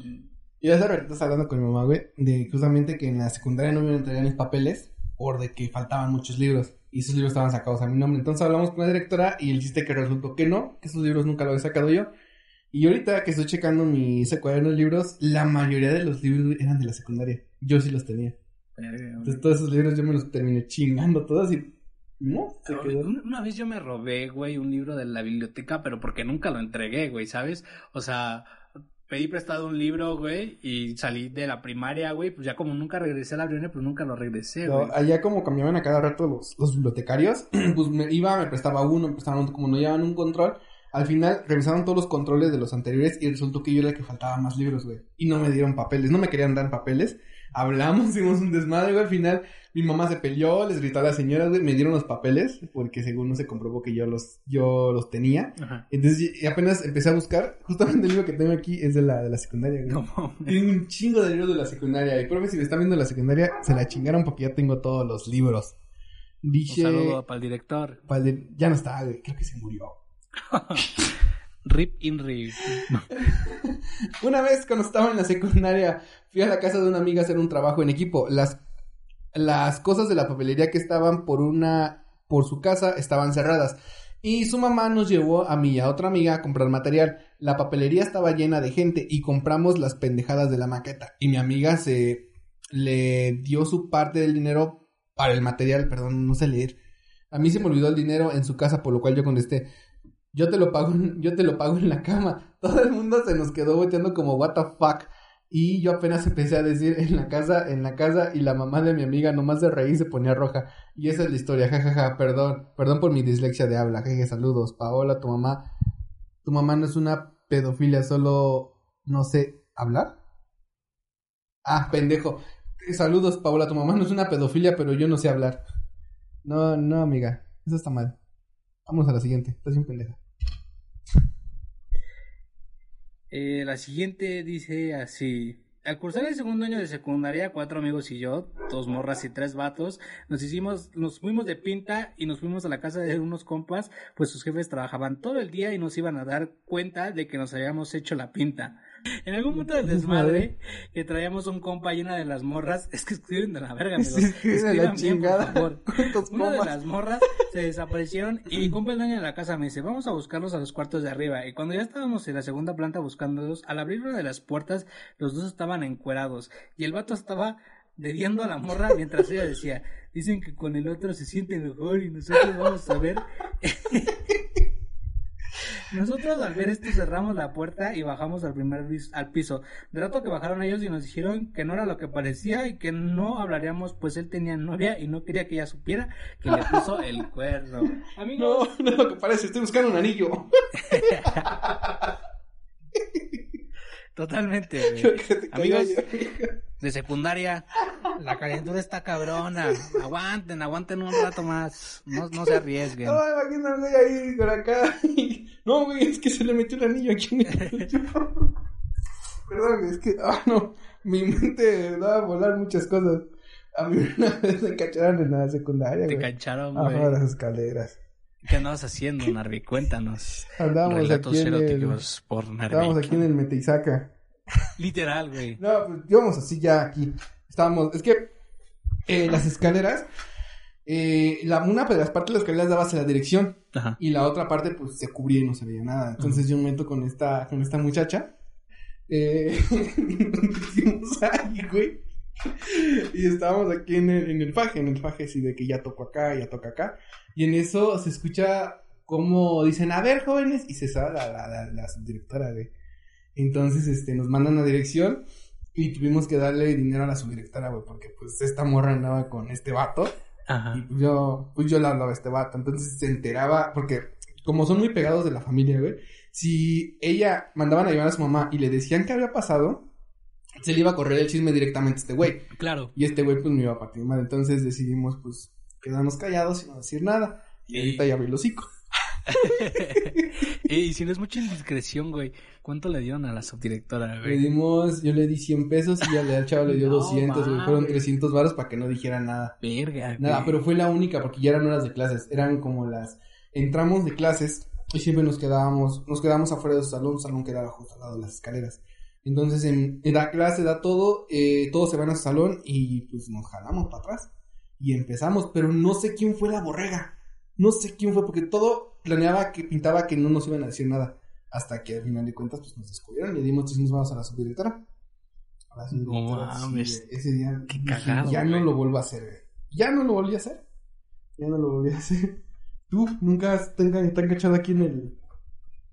Y hace rato estaba hablando con mi mamá, güey, de justamente que en la secundaria no me entregaban mis papeles por de que faltaban muchos libros. Y esos libros estaban sacados a mi nombre. Entonces hablamos con la directora y el chiste que resultó que no, que esos libros nunca los he sacado yo. Y ahorita que estoy checando mi cuaderno de libros, la mayoría de los libros eran de la secundaria. Yo sí los tenía. Entonces todos esos libros yo me los terminé chingando todos y... No, se quedó. Una vez yo me robé, güey, un libro de la biblioteca, pero porque nunca lo entregué, güey, ¿sabes? O sea, pedí prestado un libro, güey, y salí de la primaria, güey, pues ya como nunca regresé a la primaria, pues nunca lo regresé, No, güey. allá como cambiaban a cada rato los, los bibliotecarios, <clears throat> pues me iba, me prestaba uno, me prestaban otro, como no llevaban un control, al final revisaron todos los controles de los anteriores y resultó que yo era el que faltaba más libros, güey. Y no me dieron papeles, no me querían dar papeles. Hablamos, <laughs> hicimos un desmadre, güey, al final mi mamá se peleó, les gritó a las señoras, güey, me dieron los papeles, porque según no se comprobó que yo los, yo los tenía. Ajá. Entonces y apenas empecé a buscar, justamente el libro que tengo aquí es de la, de la secundaria, güey. No. Tengo un chingo de libros de la secundaria. Y profe, si me están viendo la secundaria, se la chingaron porque ya tengo todos los libros. Un Dice. saludo para el director. De- Ya no está, güey. Creo que se murió. <laughs> Rip in Rip. <laughs> Una vez cuando estaba en la secundaria, fui a la casa de una amiga a hacer un trabajo en equipo. Las, las cosas de la papelería que estaban por una, por su casa estaban cerradas. Y su mamá nos llevó a mí y a otra amiga a comprar material. La papelería estaba llena de gente y compramos las pendejadas de la maqueta. Y mi amiga se le dio su parte del dinero para el material, perdón, no sé leer. A mí se me olvidó el dinero en su casa, por lo cual yo contesté, yo te lo pago, yo te lo pago en la cama. <laughs> Todo el mundo se nos quedó volteando como what the fuck. Y yo apenas empecé a decir en la casa, en la casa, y la mamá de mi amiga nomás de reír se ponía roja. Y esa es la historia, jajaja, perdón, perdón por mi dislexia de habla, jeje, saludos. Paola, tu mamá, tu mamá no es una pedofilia, solo no sé hablar. Ah, pendejo. Saludos, Paola, tu mamá no es una pedofilia, pero yo no sé hablar. No, no, amiga, eso está mal. Vamos a la siguiente, estás bien pendeja. Eh, la siguiente dice así. Al cursar el segundo año de secundaria, cuatro amigos y yo, dos morras y tres vatos, nos hicimos, nos fuimos de pinta y nos fuimos a la casa de unos compas, pues sus jefes trabajaban todo el día y nos iban a dar cuenta de que nos habíamos hecho la pinta. <laughs> En algún punto del desmadre, que traíamos un compa y una de las morras, <laughs> es que escriben de la verga, amigos. Escriben de la bien, por chingada. favor. <laughs> ¿Cuántos Una de las morras se desaparecieron y mi compa el dueño de la casa me dice, vamos a buscarlos a los cuartos de arriba. Y cuando ya estábamos en la segunda planta buscándolos, al abrir una de las puertas, los dos estaban encuerados. Y el vato estaba dediando a la morra mientras ella decía, dicen que con el otro se siente mejor y nosotros vamos a ver. Nosotros al ver esto cerramos la puerta y bajamos al primer al piso. De rato que bajaron ellos y nos dijeron que no era lo que parecía y que no hablaríamos, pues él tenía novia y no quería que ella supiera que le puso el cuerno. <laughs> Amigos, No, no es lo que parece, estoy buscando un anillo. <laughs> totalmente, <laughs> güey. Amigos, de secundaria, la calentura está cabrona. Aguanten, aguanten un rato más. No, no se arriesguen. No, imagínate ahí por acá. <laughs> No, güey, es que se le metió el anillo aquí en el cuello. <laughs> Perdón, güey, es que, ah, no, mi mente da a volar muchas cosas. A mí una vez me cacharon en la secundaria, Te güey. cancharon, Abajo de güey. las escaleras. ¿Qué andabas haciendo, Narvi? Cuéntanos. Andábamos aquí en el... eróticos por aquí en el Meteizaca. <laughs> Literal, güey. No, pues íbamos así ya aquí. Estábamos, es que eh, las escaleras, eh, la, una de las partes de las escaleras daba hacia la dirección Ajá. y la otra parte pues se cubría y no se veía nada. Entonces yo me meto con esta, con esta muchacha. Eh, <laughs> ahí, güey. <laughs> Y estábamos aquí en el, en el faje, en el faje así de que ya toco acá, ya toco acá. Y en eso se escucha como dicen, a ver, jóvenes, y se sale la, la, la, la subdirectora, güey. Entonces, este, nos mandan a dirección y tuvimos que darle dinero a la subdirectora, güey, porque pues esta morra andaba con este vato y Ajá. pues yo, pues yo le hablaba a este vato, entonces se enteraba, porque como son muy pegados de la familia, güey, si ella mandaban a llevar a su mamá y le decían qué había pasado, se le iba a correr el chisme directamente a este güey. Claro. Y este güey, pues, me iba a partir mal. Entonces decidimos, pues, quedarnos callados y no decir nada. Y ahorita ya abrí el hocico. <laughs> y si no es mucha indiscreción, güey, ¿cuánto le dieron a la subdirectora, Le dimos, yo le di 100 pesos y al chavo le dio No 200, güey. Fueron mames. 300 varos para que no dijera nada. Verga, Nada, güey. pero fue la única porque ya eran horas de clases. Eran como las... Entramos de clases y siempre nos quedábamos, nos quedamos afuera del salón. El salón quedaba justo al lado de las escaleras. Entonces, en, en da clase, da todo, eh, todos se van al salón y pues nos jalamos para atrás. Y empezamos, pero no sé quién fue la borrega. No sé quién fue, porque todo planeaba que pintaba que no nos iban a decir nada. Hasta que al final de cuentas, pues nos descubrieron y le dimos 300 manos a la subdirectora. A la subdirectora, No mames. ese día Qué dije, cagado, ya no lo vuelvo a hacer. Ya no lo volví a hacer. Ya no lo volví a hacer. <laughs> ¿Tú nunca has te han cachado aquí en el...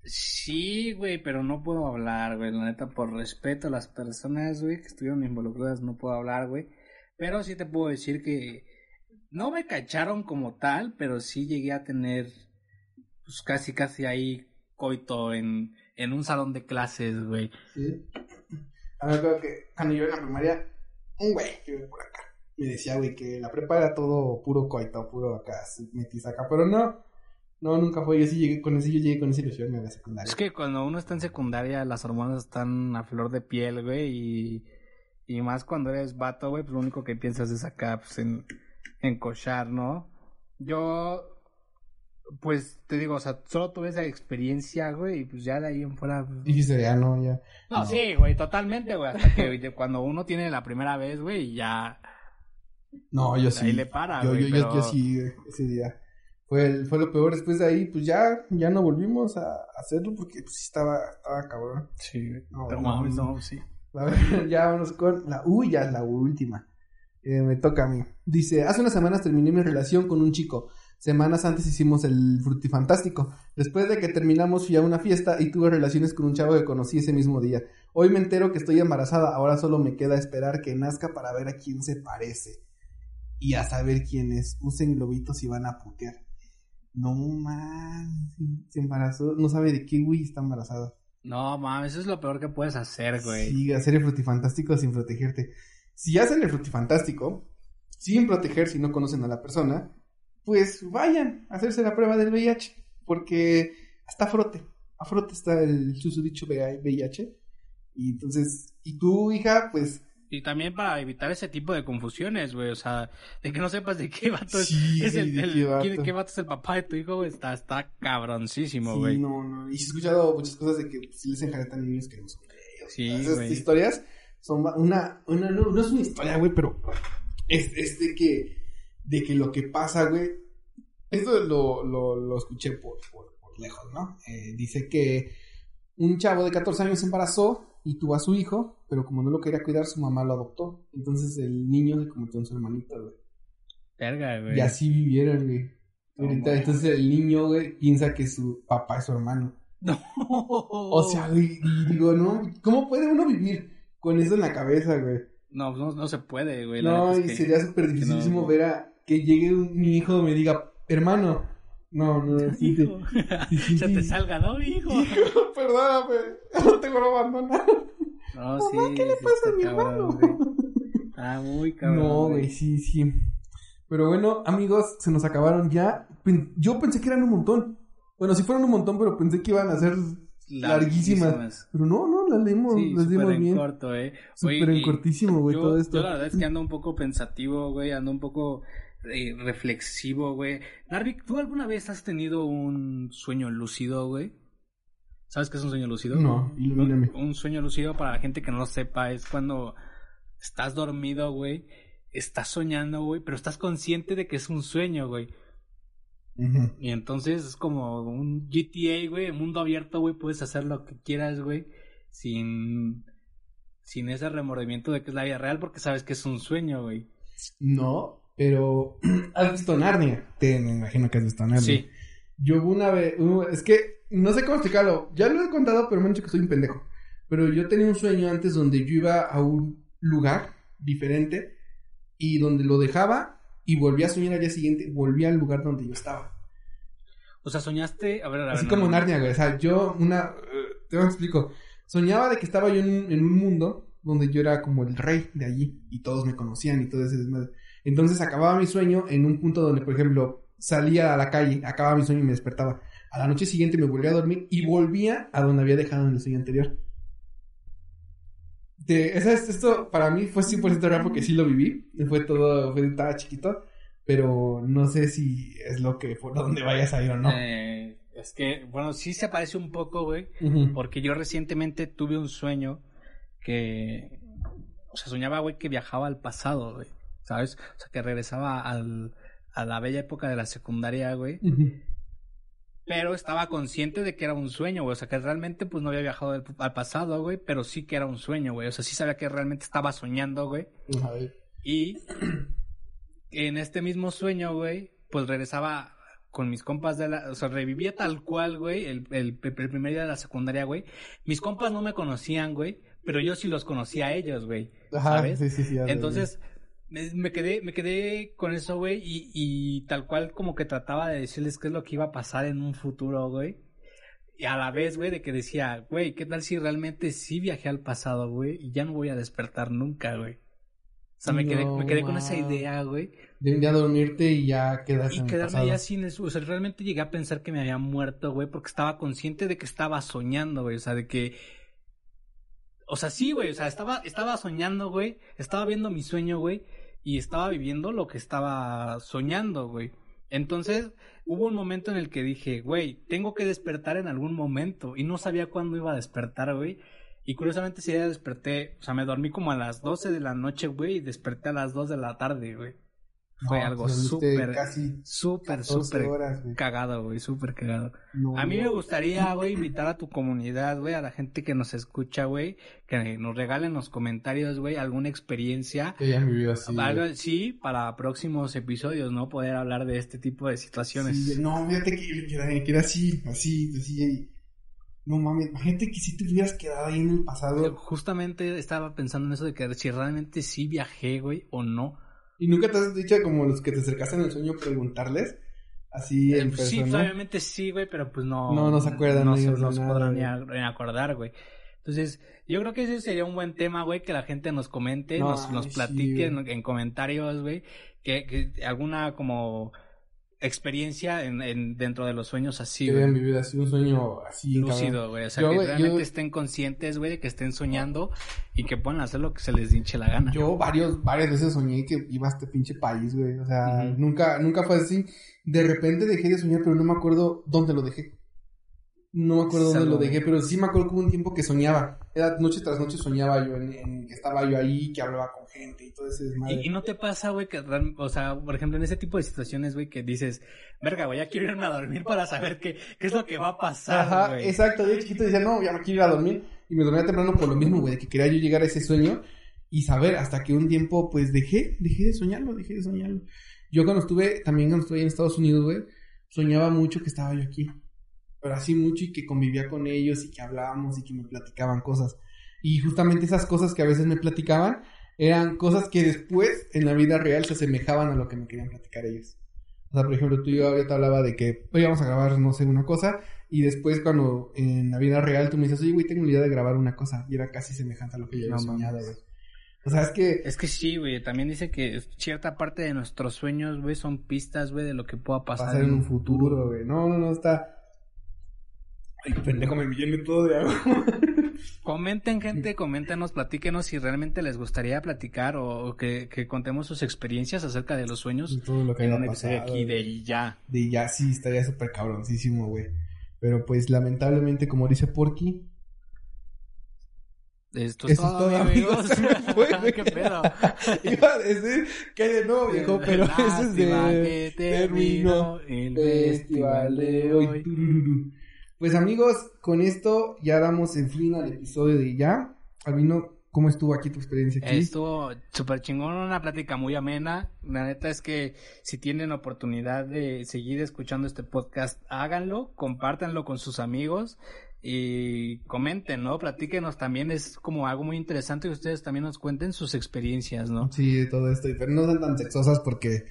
Sí, güey, pero no puedo hablar, güey. La neta, por respeto a las personas, güey, que estuvieron involucradas, no puedo hablar, güey. Pero sí te puedo decir que no me cacharon como tal, pero sí llegué a tener, pues casi, casi ahí coito en, en un salón de clases, güey. Sí. A me acuerdo que cuando yo en la primaria, un güey que vive por acá me decía, güey, que la prepa era todo puro coito, puro acá, metisaca, pero no, no, nunca fue. Yo sí llegué con ese, yo llegué con esa ilusión en la secundaria. Es que cuando uno está en secundaria, las hormonas están a flor de piel, güey, y, y más cuando eres vato, güey, pues lo único que piensas es acá, pues en, en cochar, ¿no? Yo, pues te digo, o sea, solo tuve esa experiencia, güey, y pues ya de ahí en fuera. pues, Dijiste, ya no, ya. No, no. sí, güey, totalmente, güey, hasta que cuando uno tiene la primera vez, güey, ya No, yo sí. ahí le para, yo, güey, yo, yo, pero- yo sí, ese día. Fue, el- fue lo peor. Después de ahí, pues ya, ya no volvimos a hacerlo porque pues estaba, estaba cabrón. Sí. No, pero no, mames, no. sí. <laughs> A ver, ya vamos con la uy, ya es la última. Eh, me toca a mí. Dice, hace unas semanas terminé mi relación con un chico. Semanas antes hicimos el frutifantástico. Después de que terminamos fui a una fiesta y tuve relaciones con un chavo que conocí ese mismo día. Hoy me entero que estoy embarazada. Ahora solo me queda esperar que nazca para ver a quién se parece. Y a saber quién es. Usen globitos y van a putear. No man, se embarazó. No sabe de qué güey está embarazada. No, mames, eso es lo peor que puedes hacer, güey. Sí, hacer el frutifantástico sin protegerte. Si hacen el frutifantástico, sin proteger si no conocen a la persona, pues vayan a hacerse la prueba del VIH. Porque hasta frote. A frote está el susodicho VIH. Y entonces, y tu hija, pues. Y también para evitar ese tipo de confusiones, güey. O sea, de que no sepas de qué vato es, Sí, es el, el- qué vato. qué vato es el papá de tu hijo, güey. Está, está cabroncísimo, sí, güey. no, no. Y sí he escuchado muchas cosas de que si les enjaretan niños que no son. Sí, Esas historias son una, una no, no es una historia, güey, pero es, es de que, de que lo que pasa, güey, esto lo, lo, lo escuché por, por, por lejos, ¿no? Eh, dice que un chavo de 14 años se embarazó y tuvo a su hijo, pero como no lo quería cuidar, su mamá lo adoptó. Entonces el niño se convirtió en su hermanito, güey. Verga, güey. Y así vivieron, güey. Entonces el niño, güey, piensa que su papá es su hermano. No. O sea, güey, y digo, no, ¿cómo puede uno vivir con eso en la cabeza, güey? No, no, no se puede, güey. No, y sería súper dificilísimo no. ver a que llegue un- mi hijo y me diga, hermano. No, no, sí, Hijo. sí, sí, <laughs> Se te salga, ¿no, hijo? <laughs> Hijo, perdóname, <laughs> no te voy a abandonar. No, Mamá, sí. ¿qué le sí pasa está a mi cabrón, hermano? güey. Ah, muy cabrón. No, güey, sí, sí. Pero bueno, amigos, se nos acabaron ya. Yo pensé que eran un montón. Bueno, sí fueron un montón, pero pensé que iban a ser larguísimas. Pero no, no, las leímos, Sí, las súper dimos en bien. corto, eh. Súper Oye, en cortísimo, güey, todo esto. Yo la verdad es que ando un poco pensativo, güey, ando un poco eh, reflexivo, güey. Narvik, ¿tú alguna vez has tenido un sueño lúcido, güey? ¿Sabes qué es un sueño lúcido? No, ilumíname. Un sueño lúcido, para la gente que no lo sepa, es cuando estás dormido, güey, estás soñando, güey, pero estás consciente de que es un sueño, güey. Y entonces es como un GTA, güey, mundo abierto, güey, puedes hacer lo que quieras, güey, sin, sin ese remordimiento de que es la vida real porque sabes que es un sueño, güey. No, pero <clears throat> ¿has visto Narnia? Te me imagino que has visto Narnia. Sí. Yo una vez, es que no sé cómo explicarlo. Ya lo he contado, pero me han dicho que soy un pendejo. Pero yo tenía un sueño antes donde yo iba a un lugar diferente y donde lo dejaba y volvía a soñar al día siguiente, volvía al lugar donde yo estaba. O sea, soñaste, a ver, a ver. Así no, como no, Narnia, güey. O sea, yo una... te lo explico. Soñaba de que estaba yo en un, en un mundo donde yo era como el rey de allí y todos me conocían y todo ese desmadre. Entonces acababa mi sueño en un punto donde, por ejemplo, salía a la calle, acababa mi sueño y me despertaba. A la noche siguiente me volvía a dormir y volvía a donde había dejado en el sueño anterior. De, esto para mí fue 100% real porque sí lo viví. Fue todo, fue, estaba chiquito. Pero no sé si es lo que por donde vayas a ir o no. Eh, es que, bueno, sí se parece un poco, güey. Porque yo recientemente tuve un sueño que. O sea, soñaba, güey, que viajaba al pasado, güey. ¿Sabes? O sea, que regresaba al, a la bella época de la secundaria, güey. Pero estaba consciente de que era un sueño, güey. O sea, que realmente pues no había viajado al, pasado, güey. Pero sí que era un sueño, güey. O sea, sí sabía que realmente estaba soñando, güey. Y en este mismo sueño, güey, pues regresaba con mis compas de la... O sea, revivía tal cual, güey, el, el, primer día de la secundaria, güey. Mis compas no me conocían, güey. Pero yo sí los conocía a ellos, güey. ¿Sabes? Sí, sí, sí. Entonces me, quedé, me quedé con eso, güey, y, y tal cual como que trataba de decirles qué es lo que iba a pasar en un futuro, güey. Y a la vez, güey, de que decía, güey, ¿qué tal si realmente sí viajé al pasado, güey? Y ya no voy a despertar nunca, güey. O sea, me quedé, me quedé con esa idea, güey. De un día dormirte y ya quedas Y quedarme ya sin eso. O sea, realmente llegué a pensar que me había muerto, güey, porque estaba consciente de que estaba soñando, güey. O sea, de que o sea, sí, güey, o sea, estaba, estaba soñando, güey, estaba viendo mi sueño, güey, y estaba viviendo lo que estaba soñando, güey. Entonces, hubo un momento en el que dije, güey, tengo que despertar en algún momento, y no sabía cuándo iba a despertar, güey. Y curiosamente ese día desperté, o sea, me dormí como a las 12 de la noche, güey, y desperté a las 2 de la tarde, güey. Fue algo súper, súper, súper cagado, güey, súper cagado. a mí me gustaría, güey, invitar a tu comunidad, güey, a la gente que nos escucha, güey, que nos regalen los comentarios, güey, alguna experiencia. Que hayan vivido así. sí, para próximos episodios, ¿no? Poder hablar de este tipo de situaciones. no, fíjate que, que, era así, así, así. No mames, imagínate que si te hubieras quedado ahí en el pasado. Justamente estaba pensando en eso de que si realmente sí viajé, güey, o no. ¿Y nunca te has dicho como los que te acercaste en el sueño preguntarles? Así en persona. Sí, obviamente sí, güey, pero pues no. No, no se acuerdan. No, no se podrán ni, acordar, güey. Entonces, yo creo que ese sería un buen tema, güey, que la gente nos comente, nos, nos platique en, en, comentarios, güey, que, que alguna como experiencia en, en, dentro de los sueños así, Que hayan vivido así un sueño así. Lúcido, güey. O sea, que realmente estén conscientes, güey, de que estén soñando y que puedan hacer lo que se les hinche la gana. Yo varios, varias veces soñé que iba a este pinche país, güey. O sea, nunca, nunca fue así. De repente dejé de soñar, pero no me acuerdo dónde lo dejé. No me acuerdo dónde lo dejé, pero sí me acuerdo que hubo un tiempo que soñaba. Era noche tras noche soñaba yo en, que estaba yo ahí, que hablaba con gente y todo ese desmadre. ¿Y, no te pasa, güey, que, o sea, por ejemplo, en ese tipo de situaciones, güey, que dices, verga, güey, ya quiero irme a dormir para saber qué, qué es lo que va a pasar, Ajá, exacto. Yo chiquito decía, no, ya me quiero ir a dormir. Y me dormía temprano por lo mismo, güey, de que quería yo llegar a ese sueño y saber hasta que un tiempo, pues, dejé, dejé de soñarlo, dejé de soñarlo. Yo cuando estuve, también cuando estuve en Estados Unidos, güey, soñaba mucho que estaba yo aquí pero así mucho y que convivía con ellos y que hablábamos y que me platicaban cosas. Y justamente esas cosas que a veces me platicaban eran cosas que después en la vida real se asemejaban a lo que me querían platicar ellos. O sea, por ejemplo, tú y yo te hablaba de que hoy vamos a grabar, no sé, una cosa, y después cuando en la vida real tú me dices, oye, güey, tengo la idea de grabar una cosa, y era casi semejante a lo que yo había soñado, güey. O sea, es que... Es que sí, güey, también dice que cierta parte de nuestros sueños, güey, son pistas, güey, de lo que pueda pasar. en un futuro, güey. No, no, no, está Ay, pendejo, me llené todo de agua. <laughs> Comenten, gente, coméntenos, platíquenos si realmente les gustaría platicar o, que, que, contemos sus experiencias acerca de los sueños. todo lo que en un aquí de ya. De ya, sí, estaría súper cabroncísimo, güey. Pero pues lamentablemente, como dice Porky. Esto es todo, amigos. <laughs> <laughs> ¿Qué pedo? Iba a decir que de nuevo, viejo, pero ese es de... Terminó el festival de hoy. Pues amigos, con esto ya damos en fin al episodio de ya. Albino, ¿cómo estuvo aquí tu experiencia aquí? Estuvo súper chingón, una plática muy amena. La neta es que si tienen oportunidad de seguir escuchando este podcast, háganlo, compártanlo con sus amigos y comenten, ¿no? Platíquenos también, es como algo muy interesante que ustedes también nos cuenten sus experiencias, ¿no? Sí, todo esto, pero no sean tan sexosas porque...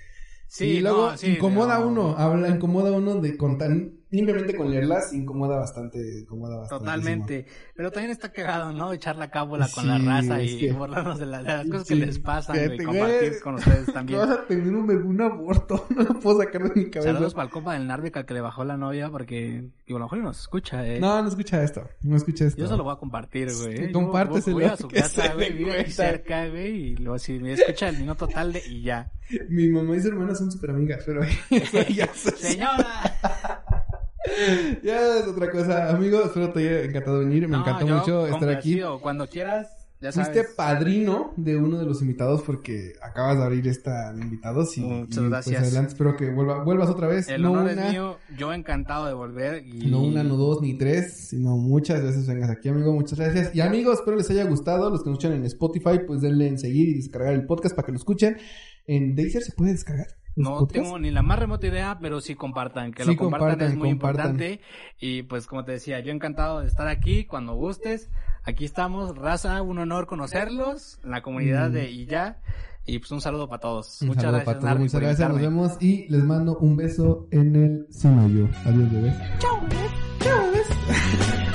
Sí, luego incomoda uno, habla, incomoda uno de contar simplemente con leerlas incomoda bastante, incomoda bastante. Totalmente. Pero también está cagado, ¿no? Echar la cábula con Sí, la raza y que- burlarnos de, la- de las cosas Sí, que les pasan, güey, fíjate, compartir güey. con ustedes Que también. vas a tener un, un aborto, <laughs> no lo puedo sacar de mi cabeza. Saludos para el compa del Narvik al que le bajó la novia porque, digo, a lo mejor no nos escucha, eh. No, no escucha esto, no escucha esto. Yo se lo voy a compartir, güey. Sí, eh. Yo compárteselo, Voy a su que casa, se güey, vive cerca, güey, y luego si me escucha el minuto tal de y ya. Mi mamá y su hermana son súper amigas, pero <laughs> se- <laughs> ¡Señora! <laughs> Ya es otra cosa. Amigo, espero te haya encantado venir. Me No, encantó mucho estar aquí. Cuando quieras, ya sabes. Fuiste padrino de uno de los invitados porque acabas de abrir esta de invitados y, Muchas y, pues, gracias. adelante espero que vuelva, vuelvas otra vez. El no honor una, es mío. Yo encantado de volver. Y... no una, no dos, ni tres, sino muchas veces vengas aquí, amigo. Muchas gracias. Y amigos, espero les haya gustado. Los que nos escuchan en Spotify, pues denle en seguir y descargar el podcast para que lo escuchen. En Deezer se puede descargar. No podcasts? tengo ni la más remota idea, pero sí compartan. Que Sí, lo compartan, compartan, es muy compartan. importante. Y pues como te decía, yo encantado de estar aquí cuando gustes. Aquí estamos, raza, un honor conocerlos, la comunidad Mm. de y ya. Y pues un saludo para todos. Un muchas saludo gracias, para todos, Narvi, muchas gracias. Nos vemos y les mando un beso en el yo. Adiós, bebés. Chao, bebés. Chao, bebés. <laughs>